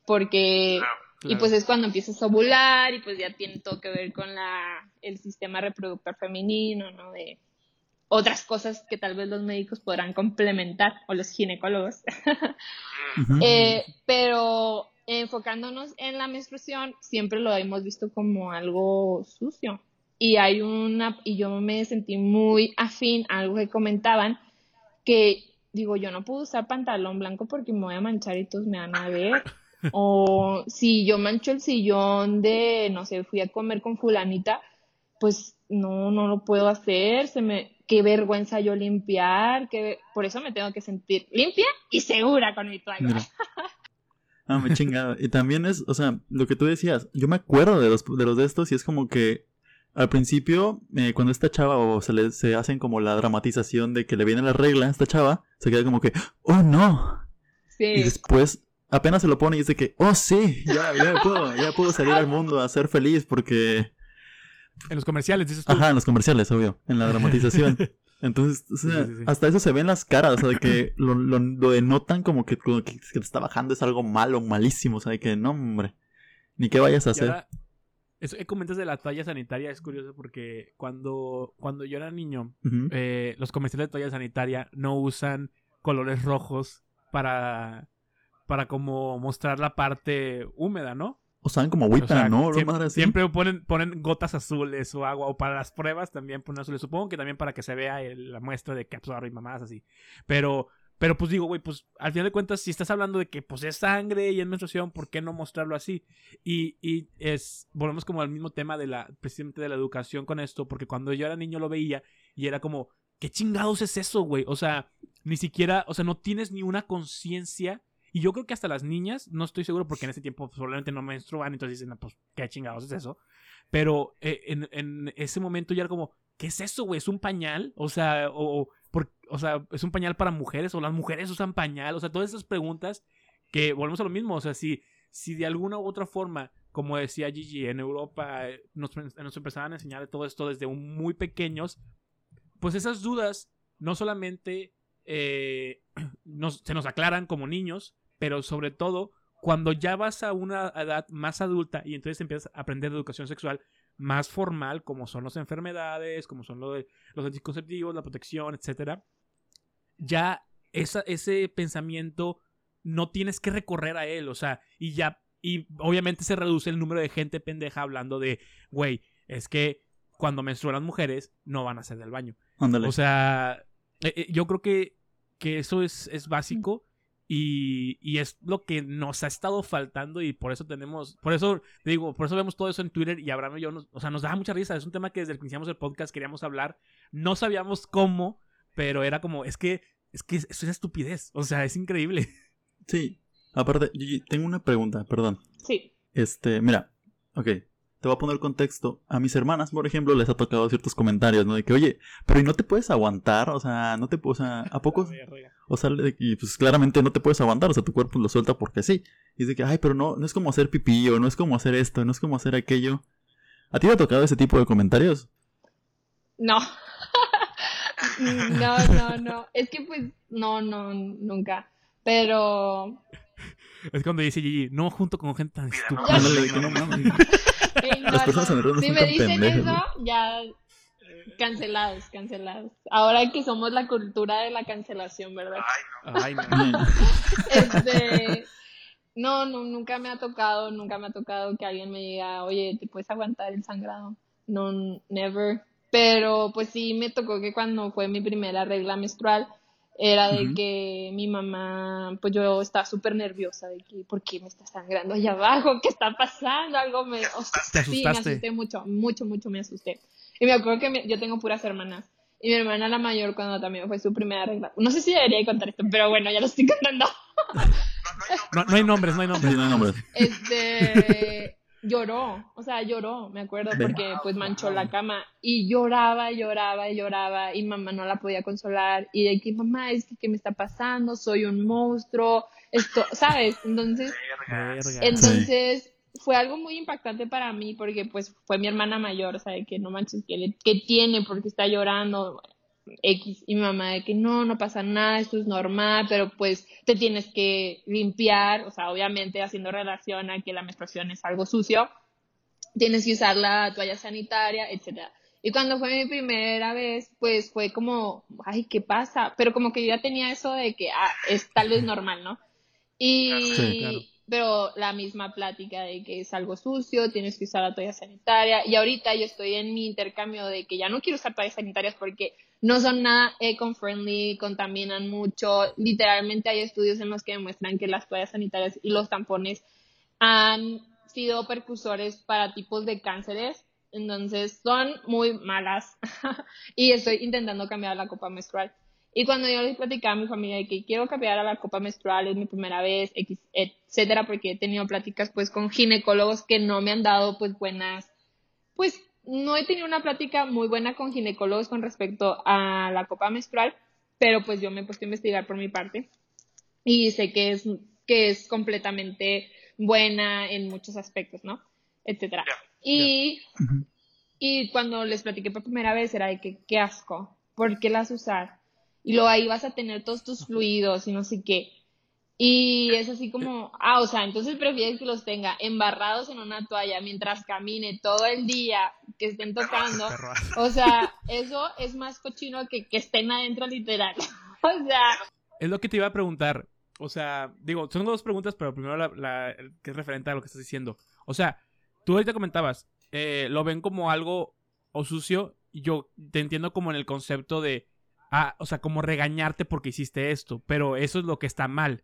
S3: porque,
S4: Claro.
S3: y pues es cuando empiezas a ovular y pues ya tiene todo que ver con la, el sistema reproductor femenino, ¿no? De otras cosas que tal vez los médicos podrán complementar, o los ginecólogos. Eh, pero enfocándonos en la menstruación, siempre lo hemos visto como algo sucio. Y hay una, y yo me sentí muy afín a algo que comentaban, que digo, yo no puedo usar pantalón blanco porque me voy a manchar y todos me van a ver. O si yo mancho el sillón de, no sé, fui a comer con fulanita, pues no, no lo puedo hacer, se me, qué vergüenza yo limpiar, que por eso me tengo que sentir limpia y segura con mi toalla.
S2: Ah, me chingada. Y también es, o sea, lo que tú decías, yo me acuerdo de los de, los de estos y es como que al principio, eh, cuando esta chava o se le se hacen como la dramatización de que le viene la regla a esta chava, se queda como que, oh no.
S3: Sí.
S2: Y después apenas se lo pone y dice que, oh sí, ya, ya puedo, ya puedo salir al mundo a ser feliz porque...
S1: En los comerciales, dices tú.
S2: Ajá, en los comerciales, obvio, en la dramatización. Entonces, o sea,
S1: Sí, sí, sí.
S2: hasta eso se ve en las caras, o sea, de que lo, lo, lo denotan como que, como que, te está bajando es algo malo, malísimo, o sea, de que no, hombre, ni qué vayas a hacer.
S1: ahora, eso que comentas de la toalla sanitaria es curioso porque cuando, cuando yo era niño, eh, los comerciales de toalla sanitaria no usan colores rojos para, para como mostrar la parte húmeda, ¿no?
S2: O saben como agüita,
S1: O sea,
S2: ¿no? Una
S1: siem-
S2: madre así.
S1: Siempre ponen, ponen gotas azules o agua, o para las pruebas también ponen azules. Supongo que también para que se vea el- la muestra de que absorbe y mamadas así. Pero, pero pues digo, güey, pues al final de cuentas, si estás hablando de que pues es sangre y es menstruación, ¿por qué no mostrarlo así? Y, y es, volvemos como al mismo tema de la, precisamente de la educación con esto, porque cuando yo era niño lo veía y era como, ¿qué chingados es eso, güey? O sea, ni siquiera, o sea, no tienes ni una conciencia. Y yo creo que hasta las niñas, no estoy seguro porque en ese tiempo pues, probablemente no menstruan, entonces dicen, "No, pues, ¿qué chingados es eso? Pero eh, en, en ese momento ya era como, ¿qué es eso, güey? ¿Es un pañal? O sea, o, por- o sea, ¿es un pañal para mujeres? ¿O las mujeres usan pañal? O sea, todas esas preguntas que volvemos a lo mismo. O sea, si, si de alguna u otra forma, como decía Gigi, en Europa eh, nos, nos empezaban a enseñar todo esto desde muy pequeños, pues esas dudas no solamente eh, nos- se nos aclaran como niños, pero sobre todo cuando ya vas a una edad más adulta y entonces empiezas a aprender de educación sexual más formal, como son las enfermedades, como son lo de los anticonceptivos, la protección, etcétera, ya esa, ese pensamiento no tienes que recorrer a él, o sea, y ya, y obviamente se reduce el número de gente pendeja hablando de, güey, es que cuando menstruan las mujeres no van a hacer del baño.
S2: Ándale.
S1: O sea, eh, eh, yo creo que, que eso es, es básico y, y es lo que nos ha estado faltando y por eso tenemos, por eso digo, por eso vemos todo eso en Twitter y Abraham y yo, nos- o sea, nos da mucha risa. Es un tema que desde que iniciamos el podcast queríamos hablar, no sabíamos cómo, pero era como, es que, es que eso es estupidez, o sea, es increíble.
S2: sí. Aparte, Gigi, tengo una pregunta, perdón.
S3: Sí.
S2: Este, mira, ok, te voy a poner contexto. A mis hermanas, por ejemplo, les ha tocado ciertos comentarios, ¿no? De que, oye, pero ¿y no te puedes aguantar? O sea, no te, o sea, ¿a poco? O sea, de- y pues claramente no te puedes aguantar, o sea, tu cuerpo lo suelta porque sí. Y dice que, ay, pero no, no es como hacer pipí, o no es como hacer esto, no es como hacer aquello. ¿A ti te ha tocado ese tipo de comentarios?
S3: No. no, no, no. Es que pues, no, no, nunca. Pero
S1: Es cuando dice Gigi, no junto con gente tan estúpida.
S2: No Las personas
S3: no. Si
S2: son
S3: me dicen
S2: pendejas,
S3: eso, ya cancelados, cancelados. Ahora que somos la cultura de la cancelación, ¿verdad?
S1: Ay, no.
S3: Este, no, no, nunca me ha tocado, nunca me ha tocado que alguien me diga, oye, ¿te puedes aguantar el sangrado? No, never. Pero pues sí me tocó que cuando fue mi primera regla menstrual, era de que mi mamá, pues yo estaba súper nerviosa de que, ¿por qué me está sangrando allá abajo? ¿Qué está pasando? Algo me... o sea,
S1: Te
S3: Sí, me asusté mucho, mucho, mucho me asusté. Y me acuerdo que mi- yo tengo puras hermanas. Y mi hermana la mayor cuando también fue su primera regla. No sé si debería de contar esto, pero bueno, ya lo estoy contando.
S1: No, no hay nombres, no hay nombres.
S2: no hay nombres.
S3: Este lloró, o sea, lloró, me acuerdo, porque pues manchó la cama y lloraba, lloraba, lloraba y mamá no la podía consolar y de que mamá es que qué me está pasando, soy un monstruo, esto, ¿sabes? Entonces, entonces fue algo muy impactante para mí porque pues fue mi hermana mayor, o sea, que no manches, que, le- que tiene porque está llorando X y mi mamá de que no, no pasa nada, esto es normal, pero pues te tienes que limpiar, o sea, obviamente haciendo relación a que la menstruación es algo sucio, tienes que usar la toalla sanitaria, etcétera. Y cuando fue mi primera vez, pues fue como, ay, ¿qué pasa? Pero como que yo ya tenía eso de que, ah, es tal vez normal, ¿no? Y,
S2: Sí,
S1: claro.
S3: pero la misma plática de que es algo sucio, tienes que usar la toalla sanitaria. Y ahorita yo estoy en mi intercambio de que ya no quiero usar toallas sanitarias porque no son nada eco-friendly, contaminan mucho. Literalmente hay estudios en los que demuestran que las toallas sanitarias y los tampones han sido percursores para tipos de cánceres. Entonces son muy malas y estoy intentando cambiar la copa menstrual. Y cuando yo les platicaba a mi familia de que quiero cambiar a la copa menstrual, es mi primera vez, etcétera, porque he tenido pláticas pues con ginecólogos que no me han dado pues buenas, pues no he tenido una plática muy buena con ginecólogos con respecto a la copa menstrual, pero pues yo me he puesto a investigar por mi parte y sé que es que es completamente buena en muchos aspectos, ¿no? Etcétera. Y, y cuando les platiqué por primera vez era de que, qué asco, ¿por qué las usar? Y luego ahí vas a tener todos tus fluidos y no sé qué. Y es así como, ah, o sea, entonces prefieres que los tenga embarrados en una toalla mientras camine todo el día, que estén tocando. O sea, eso es más cochino que que estén adentro literal. o sea...
S1: Es lo que te iba a preguntar. O sea, digo, son dos preguntas, pero primero la, que es referente a lo que estás diciendo. O sea, tú ahorita comentabas, eh, lo ven como algo o sucio, y yo te entiendo como en el concepto de, ah, o sea, como regañarte porque hiciste esto, pero eso es lo que está mal.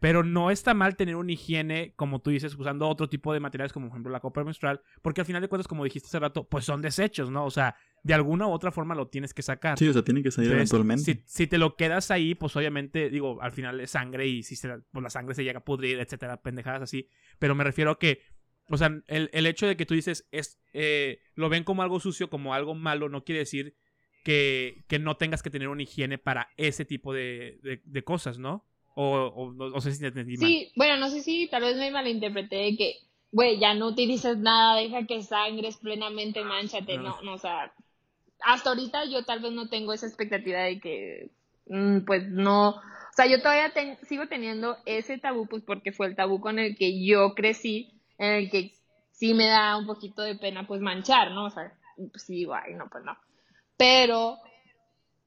S1: Pero no está mal tener una higiene, como tú dices, usando otro tipo de materiales, como por ejemplo la copa menstrual, porque al final de cuentas, como dijiste hace rato, pues son desechos, ¿no? O sea, de alguna u otra forma lo tienes que sacar.
S2: Sí, o sea, tiene que salir eventualmente.
S1: Si, te lo quedas ahí, pues obviamente, digo, al final es sangre y si se, pues la sangre se llega a pudrir, etcétera, pendejadas así. Pero me refiero a que, o sea, el, hecho de que tú dices, es, eh, lo ven como algo sucio, como algo malo, no quiere decir que, que no tengas que tener una higiene para ese tipo de, de cosas, ¿no? O, no sé si te entendí
S3: mal. Sí, bueno, no sé si tal vez me malinterpreté de que, güey, ya no utilices nada, deja que sangres plenamente, manchate. No, no, o sea, hasta ahorita yo tal vez no tengo esa expectativa de que, mm, pues no. O sea, yo todavía sigo teniendo ese tabú, pues porque fue el tabú con el que yo crecí, en el que sí me da un poquito de pena, pues manchar, ¿no? O sea, pues sí digo, ay, no, pues no. Pero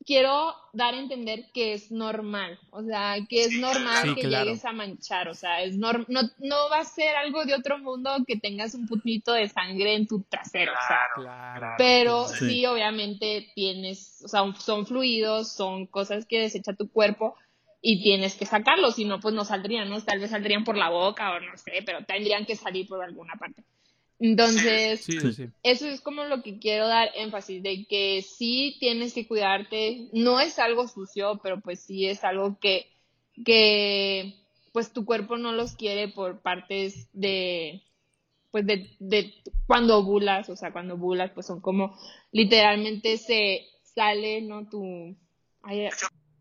S3: quiero dar a entender que es normal, o sea, que es normal que llegues a manchar, o sea, es no, no va a ser algo de otro mundo que tengas un putito de sangre en tu trasero, o sea, pero sí. obviamente tienes, o sea, son fluidos, son cosas que desecha tu cuerpo y tienes que sacarlos, si no, pues no saldrían, ¿no? Tal vez saldrían por la boca o no sé, pero tendrían que salir por alguna parte. Entonces, eso es como lo que quiero dar énfasis, de que sí tienes que cuidarte, no es algo sucio, pero pues sí es algo que, que pues tu cuerpo no los quiere por partes de, pues de, de cuando ovulas, o sea, cuando ovulas, pues son como literalmente se sale, ¿no? Tu...
S1: De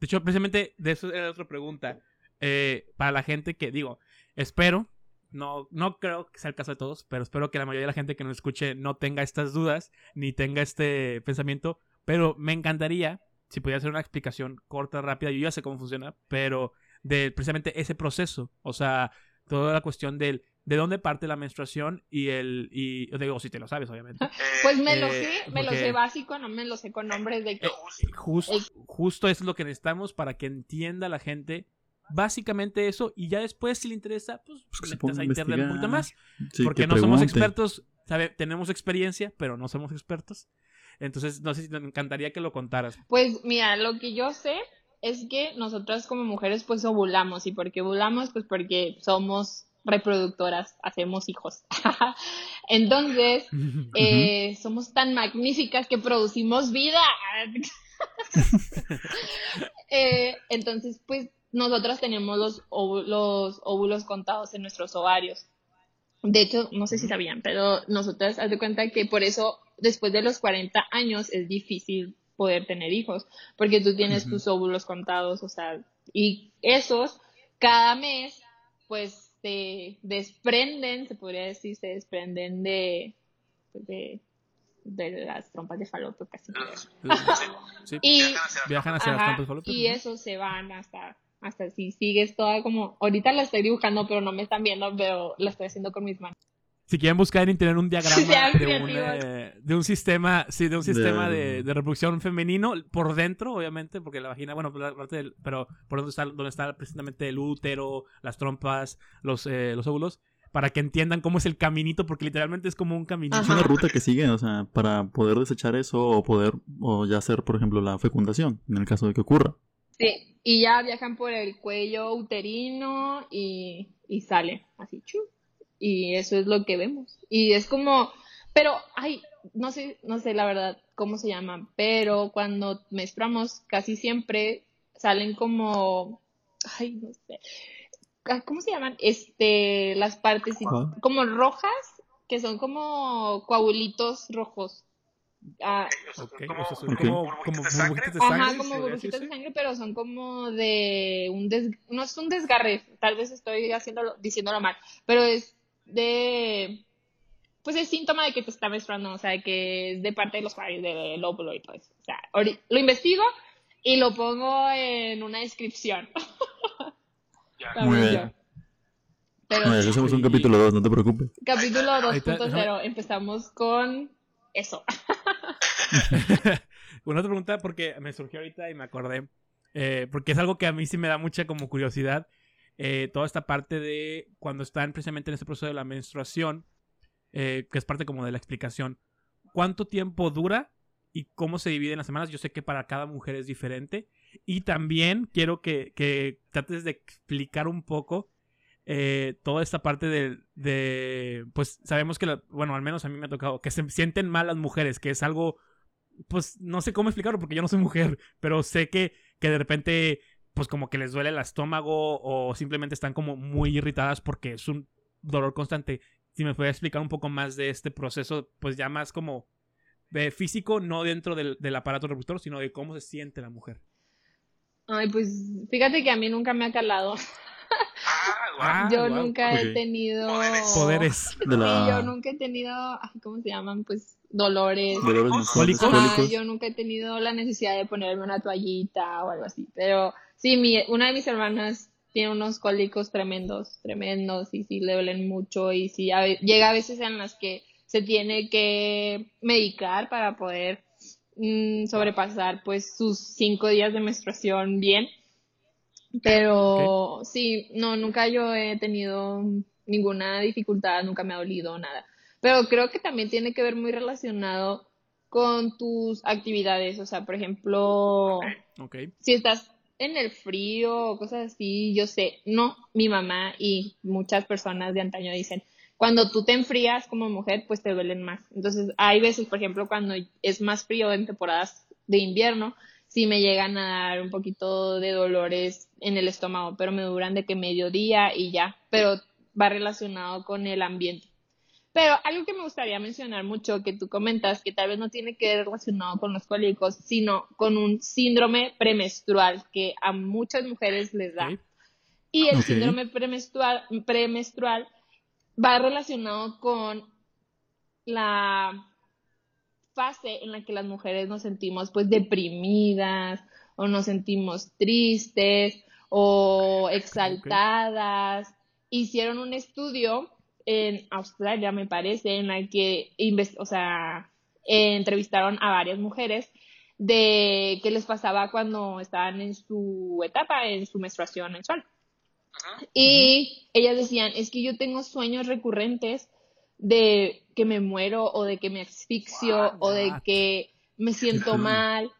S1: hecho, precisamente de eso era otra pregunta. Eh, para la gente que, digo, espero no, no creo que sea el caso de todos, pero espero que la mayoría de la gente que nos escuche no tenga estas dudas ni tenga este pensamiento. Pero me encantaría, si pudiera hacer una explicación corta, rápida, yo ya sé cómo funciona, pero de precisamente ese proceso. O sea, toda la cuestión del de dónde parte la menstruación y el y digo si te lo sabes obviamente
S3: pues me lo eh, sé me lo sé básico no me lo sé con nombres de eh,
S1: justo justo eso es lo que necesitamos para que entienda la gente básicamente eso y ya después si le interesa, pues, pues metas a internet un poquito más. porque no somos expertos, sabe, tenemos experiencia, pero no somos expertos. Entonces, no sé si te encantaría que lo contaras.
S3: Pues mira, lo que yo sé es que nosotras como mujeres pues ovulamos y porque ovulamos pues porque somos reproductoras, hacemos hijos. Entonces, eh, somos tan magníficas que producimos vida. eh, entonces, pues nosotros tenemos los, los óvulos contados en nuestros ovarios. De hecho, no sé si sabían, pero nosotros, haz de cuenta que por eso después de los 40 años es difícil poder tener hijos, porque tú tienes tus óvulos contados, o sea, y esos cada mes, pues se desprenden, se podría decir, se desprenden de, de, las trompas de falopio casi. y viajan hacia las trompas de falopio. Y eso se van hasta hasta si sigues toda como, ahorita la estoy dibujando, pero no me están viendo, pero la estoy haciendo con mis manos.
S1: Si quieren buscar en internet un diagrama de un, eh, de un, sistema, sí, de un sistema de, de, reproducción femenino por dentro, obviamente, porque la vagina, bueno, pero por donde está, donde está precisamente el útero, las trompas, los, eh, los óvulos, para que entiendan cómo es el caminito, porque literalmente es como un caminito.
S2: Es una ruta que sigue, o sea, para poder desechar eso o poder, o ya hacer, por ejemplo, la fecundación, en el caso de que ocurra.
S3: Sí, y ya viajan por el cuello uterino y, y sale así, chu. Y eso es lo que vemos. Y es como, pero, ay, no sé, no sé la verdad cómo se llama, pero cuando menstruamos casi siempre salen como, ay, no sé, ah, ¿cómo se llaman? Este, las partes como rojas, que son como coagulitos rojos. Ah,
S1: Ok,
S4: como,
S1: o sea, son
S2: Ok.
S1: como,
S4: burbujitas de sangre.
S3: Ajá, como
S1: ¿podría
S3: burbujitas de sangre, pero son como de un des... no es un desgarre, tal vez estoy haciéndolo, diciéndolo mal, pero es de pues es síntoma de que te está menstruando, o sea, de que es de parte de los ovarios, del óvulo y todo eso. O sea, lo investigo y lo pongo en una descripción.
S4: Ya.
S2: Muy bien.
S3: Pero
S2: Bueno, ya hacemos un capítulo 2, no te preocupes.
S3: capítulo
S1: Ahorita,
S3: 2.0 empezamos con eso.
S1: Una otra pregunta porque me surgió ahorita y me acordé. eh, porque es algo que a mí sí me da mucha como curiosidad. eh, toda esta parte de cuando están precisamente en este proceso de la menstruación, eh, que es parte como de la explicación. ¿Cuánto tiempo dura y cómo se dividen las semanas? Yo sé que para cada mujer es diferente. Y también quiero que, que trates de explicar un poco toda esta parte de, de, pues sabemos que, bueno, al menos a mí me ha tocado, que se sienten mal las mujeres, que es algo, pues no sé cómo explicarlo porque yo no soy mujer, pero sé que, que de repente, pues como que les duele el estómago o simplemente están como muy irritadas porque es un dolor constante. Si me puede explicar un poco más de este proceso, pues ya más como físico, no dentro del, del aparato reproductor, sino de cómo se siente la mujer.
S3: Ay, pues fíjate que a mí nunca me ha calado.
S4: Ah.
S1: Ah,
S3: Yo nunca he tenido
S4: Poderes.
S1: Poderes.
S2: De
S3: Sí,
S2: la...
S3: yo nunca he tenido, ¿cómo se llaman? Pues dolores.
S2: Dolores
S1: Cólicos.
S2: Cólicos.
S3: yo nunca he tenido la necesidad de ponerme una toallita o algo así. Pero sí, mi, una de mis hermanas tiene unos cólicos tremendos, tremendos, y sí le duelen mucho. Y sí, a ve- llega a veces en las que se tiene que medicar para poder mm, sobrepasar pues sus cinco días de menstruación bien. Pero sí, no, nunca yo he tenido ninguna dificultad, nunca me ha dolido nada. Pero creo que también tiene que ver muy relacionado con tus actividades. O sea, por ejemplo, si estás en el frío o cosas así, yo sé, no, mi mamá y muchas personas de antaño dicen, cuando tú te enfrías como mujer, pues te duelen más. Entonces, hay veces, por ejemplo, cuando es más frío en temporadas de invierno, sí me llegan a dar un poquito de dolores en el estómago, pero me duran de que mediodía y ya, pero va relacionado con el ambiente. Pero algo que me gustaría mencionar mucho, que tú comentas, que tal vez no tiene que ver relacionado con los cólicos, sino con un síndrome premenstrual que a muchas mujeres les da. Y el síndrome premenstrual, premenstrual va relacionado con la fase en la que las mujeres nos sentimos pues deprimidas o nos sentimos tristes o exaltadas. Hicieron un estudio en Australia, me parece, en la que o sea, eh, entrevistaron a varias mujeres de qué les pasaba cuando estaban en su etapa, en su menstruación mensual. Y ellas decían, es que yo tengo sueños recurrentes de que me muero o de que me asfixio o de que me siento mal.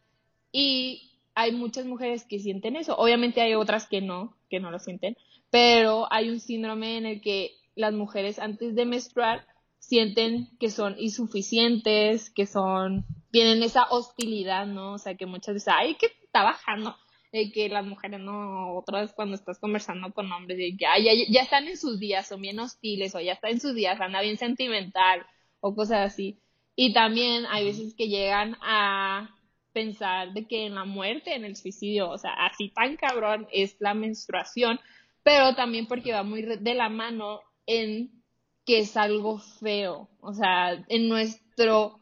S3: Y hay muchas mujeres que sienten eso. Obviamente hay otras que no, que no lo sienten, pero hay un síndrome en el que las mujeres antes de menstruar sienten que son insuficientes, que son, tienen esa hostilidad, ¿no? O sea, que muchas veces, ay, que está bajando, de que las mujeres no, otras cuando estás conversando con hombres, de que ay, ya, ya están en sus días, son bien hostiles, o ya está en sus días, anda bien sentimental, o cosas así. Y también hay veces que llegan a pensar de que en la muerte, en el suicidio, o sea, así tan cabrón es la menstruación, pero también porque va muy de la mano en que es algo feo, o sea, en nuestro,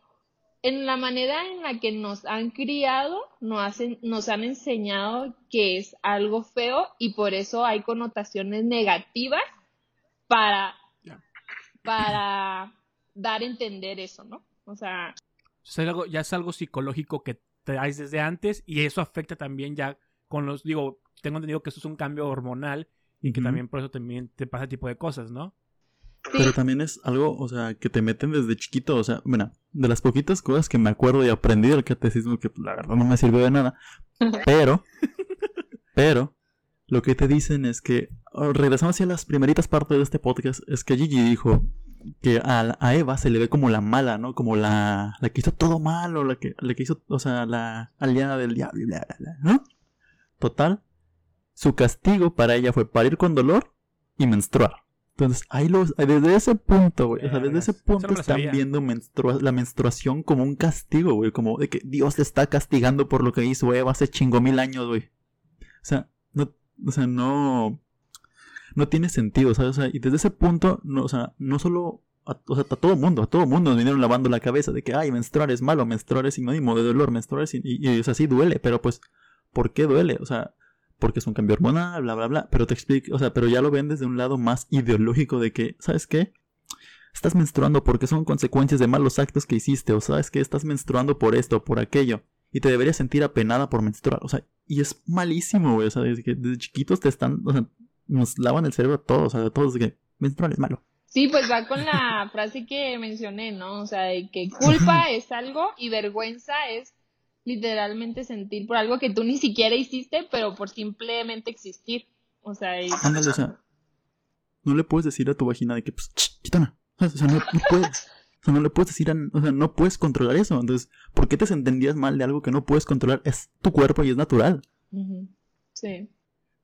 S3: en la manera en la que nos han criado, nos, hacen, nos han enseñado que es algo feo y por eso hay connotaciones negativas para, para dar a entender eso, ¿no? O sea,
S1: algo- ya es algo psicológico que traes desde antes y eso afecta también ya con los, digo, tengo entendido que eso es un cambio hormonal y que también por eso también te pasa ese tipo de cosas, ¿no?
S2: Pero también es algo, o sea, que te meten desde chiquito, o sea, bueno, de las poquitas cosas que me acuerdo y aprendí del catecismo, que pues, la verdad no me sirvió de nada, pero, pero, lo que te dicen es que, oh, regresando hacia las primeritas partes de este podcast, es que Gigi dijo que a, a Eva se le ve como la mala, ¿no? Como la, la que hizo todo mal, o la que, la que hizo, o sea, la aliada del diablo, y bla, bla, bla, ¿no? Total, su castigo para ella fue parir con dolor y menstruar. Entonces, ahí los, desde ese punto, güey, o sea, desde ese
S1: no
S2: punto están viendo menstrua- la menstruación como un castigo, güey, como de que Dios te está castigando por lo que hizo Eva hace chingo mil años, güey. O sea, no, o sea, no, no tiene sentido, ¿sabes? O sea, y desde ese punto, no, o sea, no solo, a, o sea, a todo mundo, a todo mundo nos vinieron lavando la cabeza de que, ay, menstruar es malo, menstruar es sinónimo de dolor, menstruar es, sin- y, y, o sea, sí duele, pero pues, ¿por qué duele? O sea, porque es un cambio hormonal, bla, bla, bla, pero te explico, o sea, pero ya lo ven desde un lado más ideológico de que, ¿sabes qué? Estás menstruando porque son consecuencias de malos actos que hiciste, o sabes que estás menstruando por esto, por aquello, y te deberías sentir apenada por menstruar, o sea, y es malísimo, güey, o sea, desde que desde chiquitos te están, o sea, nos lavan el cerebro a todos, o sea, a todos de que menstruar es malo.
S3: Sí, pues va con la frase que mencioné, ¿no? O sea, de que culpa es algo y vergüenza es literalmente sentir por algo que tú ni siquiera hiciste, pero por simplemente existir. O sea, y-
S2: Ándale, o sea, no le puedes decir a tu vagina de que, pues, ch, chitona, o sea, no, no puedes. O sea, no le puedes decir, a- o sea, no puedes controlar eso. Entonces, ¿por qué te sentirías mal de algo que no puedes controlar? Es tu cuerpo y es natural.
S3: Sí.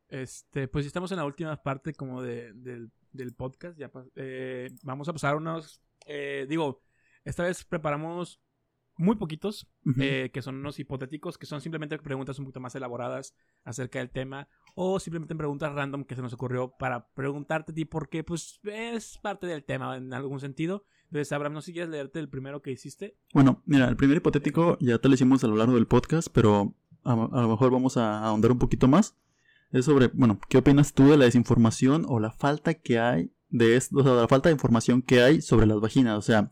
S1: Este, pues estamos en la última parte como de, del, del podcast. Ya eh, vamos a pasar unos, eh, digo, esta vez preparamos muy poquitos, eh, que son unos hipotéticos, que son simplemente preguntas un poquito más elaboradas acerca del tema, o simplemente preguntas random que se nos ocurrió para preguntarte a ti porque pues es parte del tema en algún sentido. Entonces, Abraham, no sé si quieres leerte el primero que hiciste.
S2: Bueno, mira, el primer hipotético ya te lo hicimos a lo largo del podcast, pero a, a lo mejor vamos a ahondar un poquito más. Es sobre, bueno, ¿qué opinas tú de la desinformación o la falta que hay de esto, o sea, de la falta de información que hay sobre las vaginas? O sea,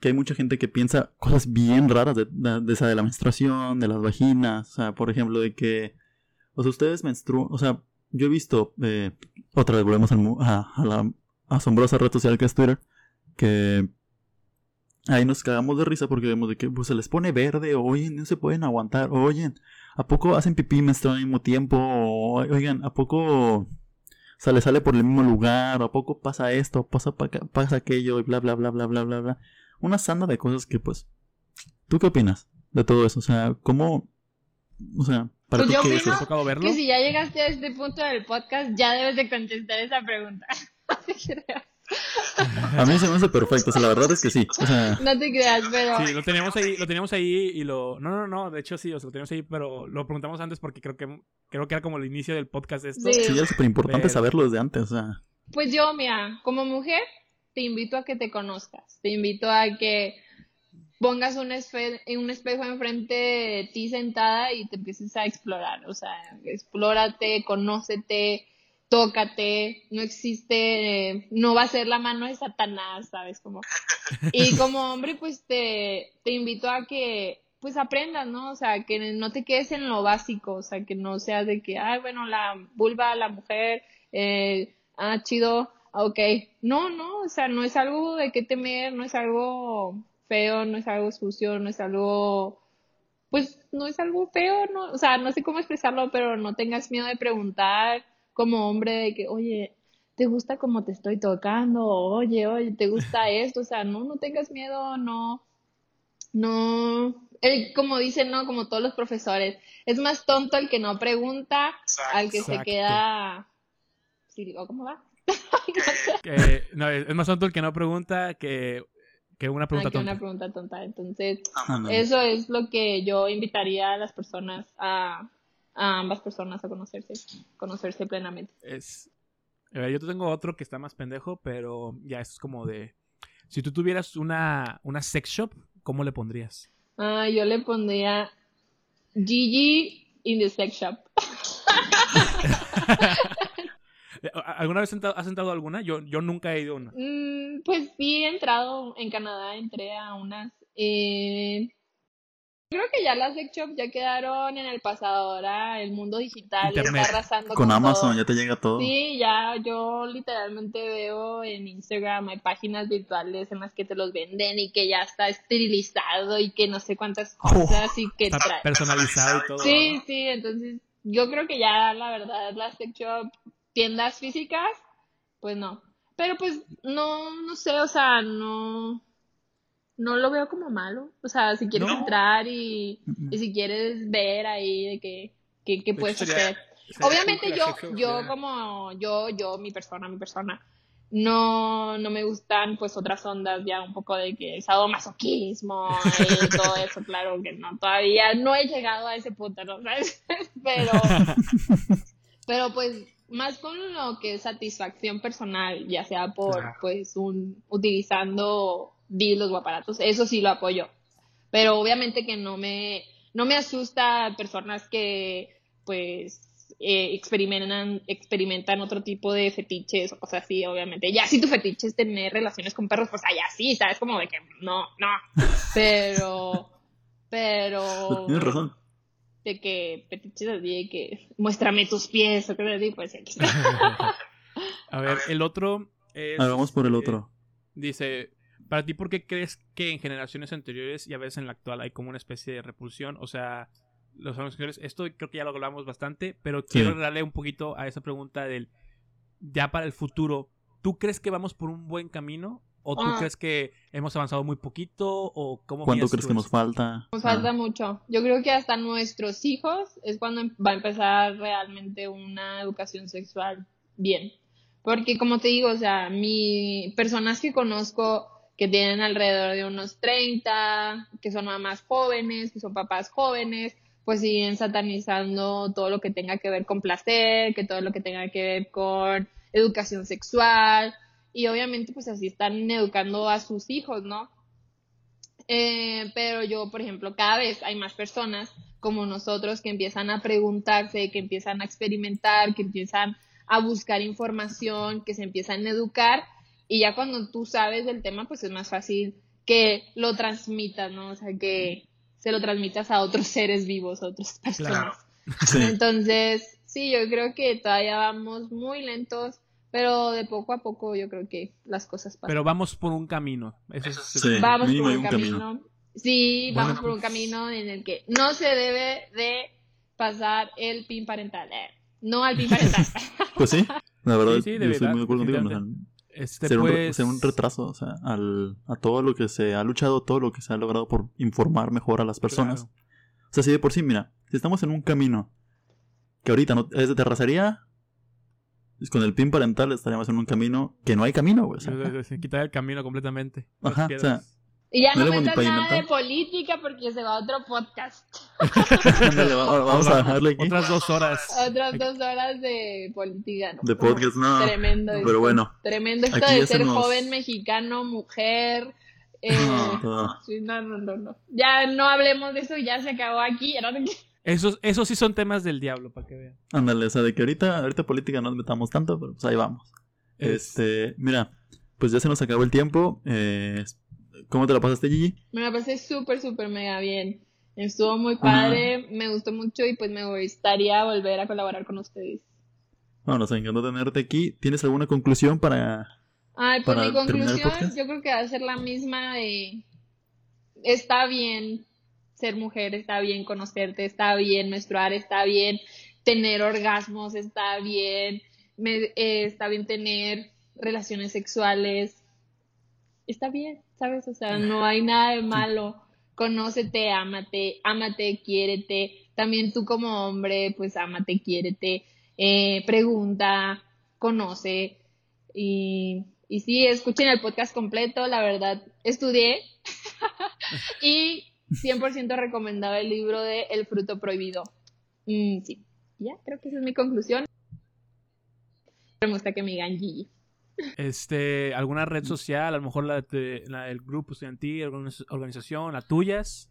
S2: que hay mucha gente que piensa cosas bien raras de, de- esa de la menstruación, de las vaginas, o sea, por ejemplo, de que, o sea, ustedes menstruan, o sea, yo he visto, eh, otra vez volvemos al a, a la asombrosa red social que es Twitter, que ahí nos cagamos de risa porque vemos de que pues, se les pone verde, oye, no se pueden aguantar, oye, ¿a poco hacen pipí y menstruan al mismo tiempo? Oigan, ¿a poco o sea, le sale por el mismo lugar? ¿O a poco pasa esto? ¿Pasa, pa- pasa aquello? Y bla, bla, bla, bla, bla, bla, bla. Una sanda de cosas que, pues, ¿tú qué opinas de todo eso? O sea, ¿cómo, o sea, para
S3: Pues
S2: ti
S3: yo
S2: qué
S1: tocado verlo?
S3: Que si ya llegaste a este punto del podcast, ya debes de contestar esa pregunta. No te creas,
S2: A mí se me hace perfecto, o sea, la verdad es que sí. O sea,
S3: no te creas, pero...
S1: Sí, lo teníamos ahí, lo teníamos ahí y lo... No, no, no, de hecho sí, o sea, lo teníamos ahí, pero lo preguntamos antes porque creo que creo que era como el inicio del podcast de esto.
S3: Sí.
S2: sí, es súper importante
S1: Pero-
S2: saberlo desde antes, o sea.
S3: Pues yo, mira, como mujer, te invito a que te conozcas. Te invito a que pongas un, esfe- un espejo enfrente de ti sentada y te empieces a explorar. O sea, explórate, conócete, tócate. No existe, eh, no va a ser la mano de Satanás, ¿sabes? Como... Y como hombre, pues te, te invito a que pues aprendas, ¿no? O sea, que no te quedes en lo básico, o sea, que no seas de que, ay, bueno, la vulva, la mujer, eh, ah, chido, ok. No, no, o sea, no es algo de qué temer, no es algo feo, no es algo sucio, no es algo, pues, no es algo feo, no, o sea, no sé cómo expresarlo, pero no tengas miedo de preguntar como hombre de que, oye, ¿te gusta cómo te estoy tocando? Oye, oye, ¿te gusta esto? O sea, no, no tengas miedo, no, no, el, como dicen, ¿no? Como todos los profesores, es más tonto el que no pregunta al que se queda, sí, ¿o ¿cómo va?
S1: Que- no, es más tonto el que no pregunta que, que una pregunta
S3: Ah, que
S1: tonta.
S3: una pregunta tonta. Entonces,
S2: ándale.
S3: eso es lo que yo invitaría a las personas, a, a ambas personas a conocerse, conocerse plenamente.
S1: Es, a ver, yo te tengo otro que está más pendejo, pero ya esto es como de... Si tú tuvieras una, una sex shop, ¿cómo le pondrías?
S3: Ah, yo le pondría Gigi in the sex shop.
S1: Eh, ¿Alguna vez has entrado a alguna? Yo, yo nunca he ido a una.
S3: Mm, pues sí, he entrado en Canadá, entré a unas. eh, creo que ya las sex shop ya quedaron en el pasado. Ahora el mundo digital
S1: Internet.
S3: está arrasando
S2: Con Amazon
S3: todo.
S2: ya te llega todo.
S3: Sí, ya yo literalmente veo en Instagram hay páginas virtuales en las que te los venden y que ya está esterilizado y que no sé cuántas
S2: Oh,
S3: cosas y que
S1: Está
S3: trae.
S1: personalizado y todo.
S3: Sí,
S1: ¿no?
S3: sí, entonces yo creo que ya la verdad las sex shop, tiendas físicas, pues no. Pero pues no, no sé, o sea, no, no lo veo como malo. O sea, si quieres
S4: No.
S3: entrar y, y si quieres ver ahí de que, que
S1: De
S3: puedes
S1: sería-
S3: hacer.
S1: Sería
S3: Obviamente yo, yo como, yo, yo, mi persona, mi persona, no, no me gustan pues otras ondas ya un poco de que sadomasoquismo y todo eso, claro que no, todavía no he llegado a ese punto, ¿no? ¿Sabes? Pero, pero pues más con lo que es satisfacción personal, ya sea por
S1: Claro.
S3: pues un, utilizando dildos o aparatos, eso sí lo apoyo. Pero obviamente que no me, no me asusta personas que pues eh, experimentan, experimentan otro tipo de fetiches o cosas así, obviamente. Ya si tu fetiche es tener relaciones con perros, pues allá sí, ¿sabes? Como de que no, no. Pero, pero
S2: Tienes razón.
S3: De que de que muéstrame tus pies o cosas así, pues X.
S1: A ver, el otro es...
S2: Vamos por el otro.
S1: Dice, para ti, ¿por qué crees que en generaciones anteriores y a veces en la actual hay como una especie de repulsión? O sea, los años anteriores, esto creo que ya lo hablamos bastante, pero quiero darle un poquito a esa pregunta del, ya para el futuro, ¿tú crees que vamos por un buen camino? ¿O tú
S3: Ah.
S1: crees que hemos avanzado muy poquito? ¿O cómo
S2: ¿Cuánto crees que nos falta?
S3: Nos
S2: Ah,
S3: falta mucho. Yo creo que hasta nuestros hijos es cuando em- va a empezar realmente una educación sexual bien. Porque como te digo, o sea, mi personas que conozco que tienen alrededor de unos 30, que son mamás jóvenes, que son papás jóvenes, pues siguen satanizando todo lo que tenga que ver con placer, que todo lo que tenga que ver con educación sexual. Y obviamente pues así están educando a sus hijos, ¿no? Eh, pero yo, por ejemplo, cada vez hay más personas como nosotros que empiezan a preguntarse, que empiezan a experimentar, que empiezan a buscar información, que se empiezan a educar y ya cuando tú sabes del tema, pues es más fácil que lo transmitas, ¿no? O sea, que se lo transmitas a otros seres vivos, a otras personas.
S2: Sí.
S3: Entonces, sí, yo creo que todavía vamos muy lentos, pero de poco a poco yo creo que las cosas pasan.
S1: Pero vamos por un camino. Eso es-
S2: Sí.
S3: vamos por un
S2: un
S3: camino.
S2: camino.
S3: Sí,
S1: Bueno,
S3: vamos por un camino en el que no se debe de pasar el pin parental. eh, No al pin parental.
S2: Pues sí, la verdad,
S1: Sí, sí,
S2: yo estoy muy de acuerdo contigo. o sea,
S1: Este,
S2: ser, un,
S1: pues...
S2: ser un retraso, o sea, al, a todo lo que se ha luchado, todo lo que se ha logrado por informar mejor a las personas.
S1: Claro.
S2: O sea, si de por sí, mira, si estamos en un camino que ahorita no es de terracería, con el pin parental estaríamos en un camino que no hay camino, güey. o sea,
S1: Quitar el camino completamente.
S2: Ajá, o
S1: piedras.
S2: sea,
S3: Y ya
S2: No
S3: no nada de política porque se va a otro podcast.
S2: vamos a dejarle aquí
S1: Otras dos horas.
S3: Otras dos horas de política. ¿no?
S2: de podcast, no.
S3: Tremendo.
S2: Pero
S3: esto.
S2: bueno,
S3: Tremendo esto de
S2: ya se
S3: ser
S2: nos-
S3: joven mexicano, mujer. eh,
S2: no, no.
S3: no, no, no, no. Ya no hablemos de eso, ya se acabó aquí.
S1: Esos, esos sí son temas del diablo, para que vean.
S2: ándale, o sea, de que ahorita, ahorita política no nos metamos tanto, pero pues ahí vamos.
S1: Es-
S2: Este, mira, pues ya se nos acabó el tiempo. eh, ¿Cómo te la pasaste, Gigi?
S3: Me la pasé súper, súper mega bien. Estuvo muy padre, me gustó mucho y pues me gustaría volver a colaborar con ustedes.
S2: Bueno, nos encantó tenerte aquí. ¿Tienes alguna conclusión para...?
S3: Ay, pues
S2: Para
S3: mi conclusión
S2: podcast.
S3: yo creo que va a ser la misma de está bien ser mujer, está bien conocerte, está bien menstruar, está bien tener orgasmos, está bien, me- eh, está bien tener relaciones sexuales, está bien, ¿sabes? O sea, no hay nada de malo. Conócete, ámate, ámate, quiérete. También tú como hombre, pues ámate, quiérete. Eh, pregunta, conoce. Y, y sí, escuchen el podcast completo. La verdad, estudié. y 100% recomendaba el libro de El fruto prohibido. Mm, sí, ya, creo que esa es mi conclusión. Me gusta que me digan Gigi.
S1: Este, alguna red social, a lo mejor la, de- la del grupo estudiantil, alguna organización, la tuyas.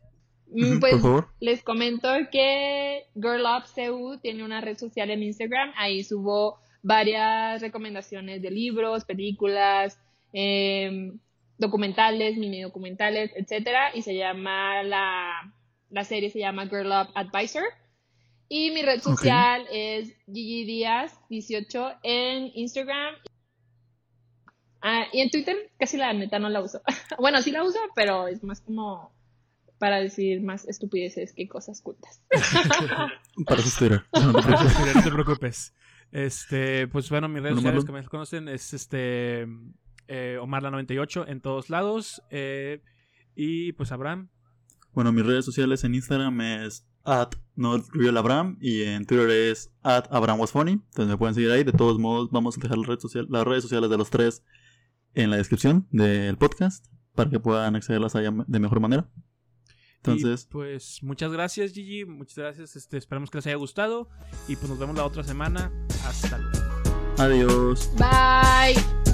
S3: Mm, Pues
S2: Por favor.
S3: les comento que Girl Up CU tiene una red social en Instagram. Ahí subo varias recomendaciones de libros, películas, em, documentales, mini documentales, etcétera. Y se llama la, la serie se llama Girl Up Advisor. Y mi red social es Gigi Díaz 18 en Instagram. Ah, y en Twitter casi la neta no la uso. bueno, sí la uso, pero es más como para decir más estupideces que cosas cultas.
S2: Para Twitter. No, no te
S1: No
S2: preocupes.
S1: te preocupes. Este, pues bueno, mis redes sociales que me conocen es este eh, Omar la98 en todos lados. eh, y pues Abraham.
S2: Bueno, mis redes sociales en Instagram es at Abraham y en Twitter es at Abraham. Entonces me pueden seguir ahí. De todos modos, vamos a dejar las redes, social- las redes sociales de los tres en la descripción del podcast para que puedan accederlas allá de mejor manera. Entonces,
S1: Y, pues muchas gracias Gigi, muchas gracias. Este, esperamos que les haya gustado y pues nos vemos la otra semana. Hasta luego.
S2: adiós.
S3: Bye.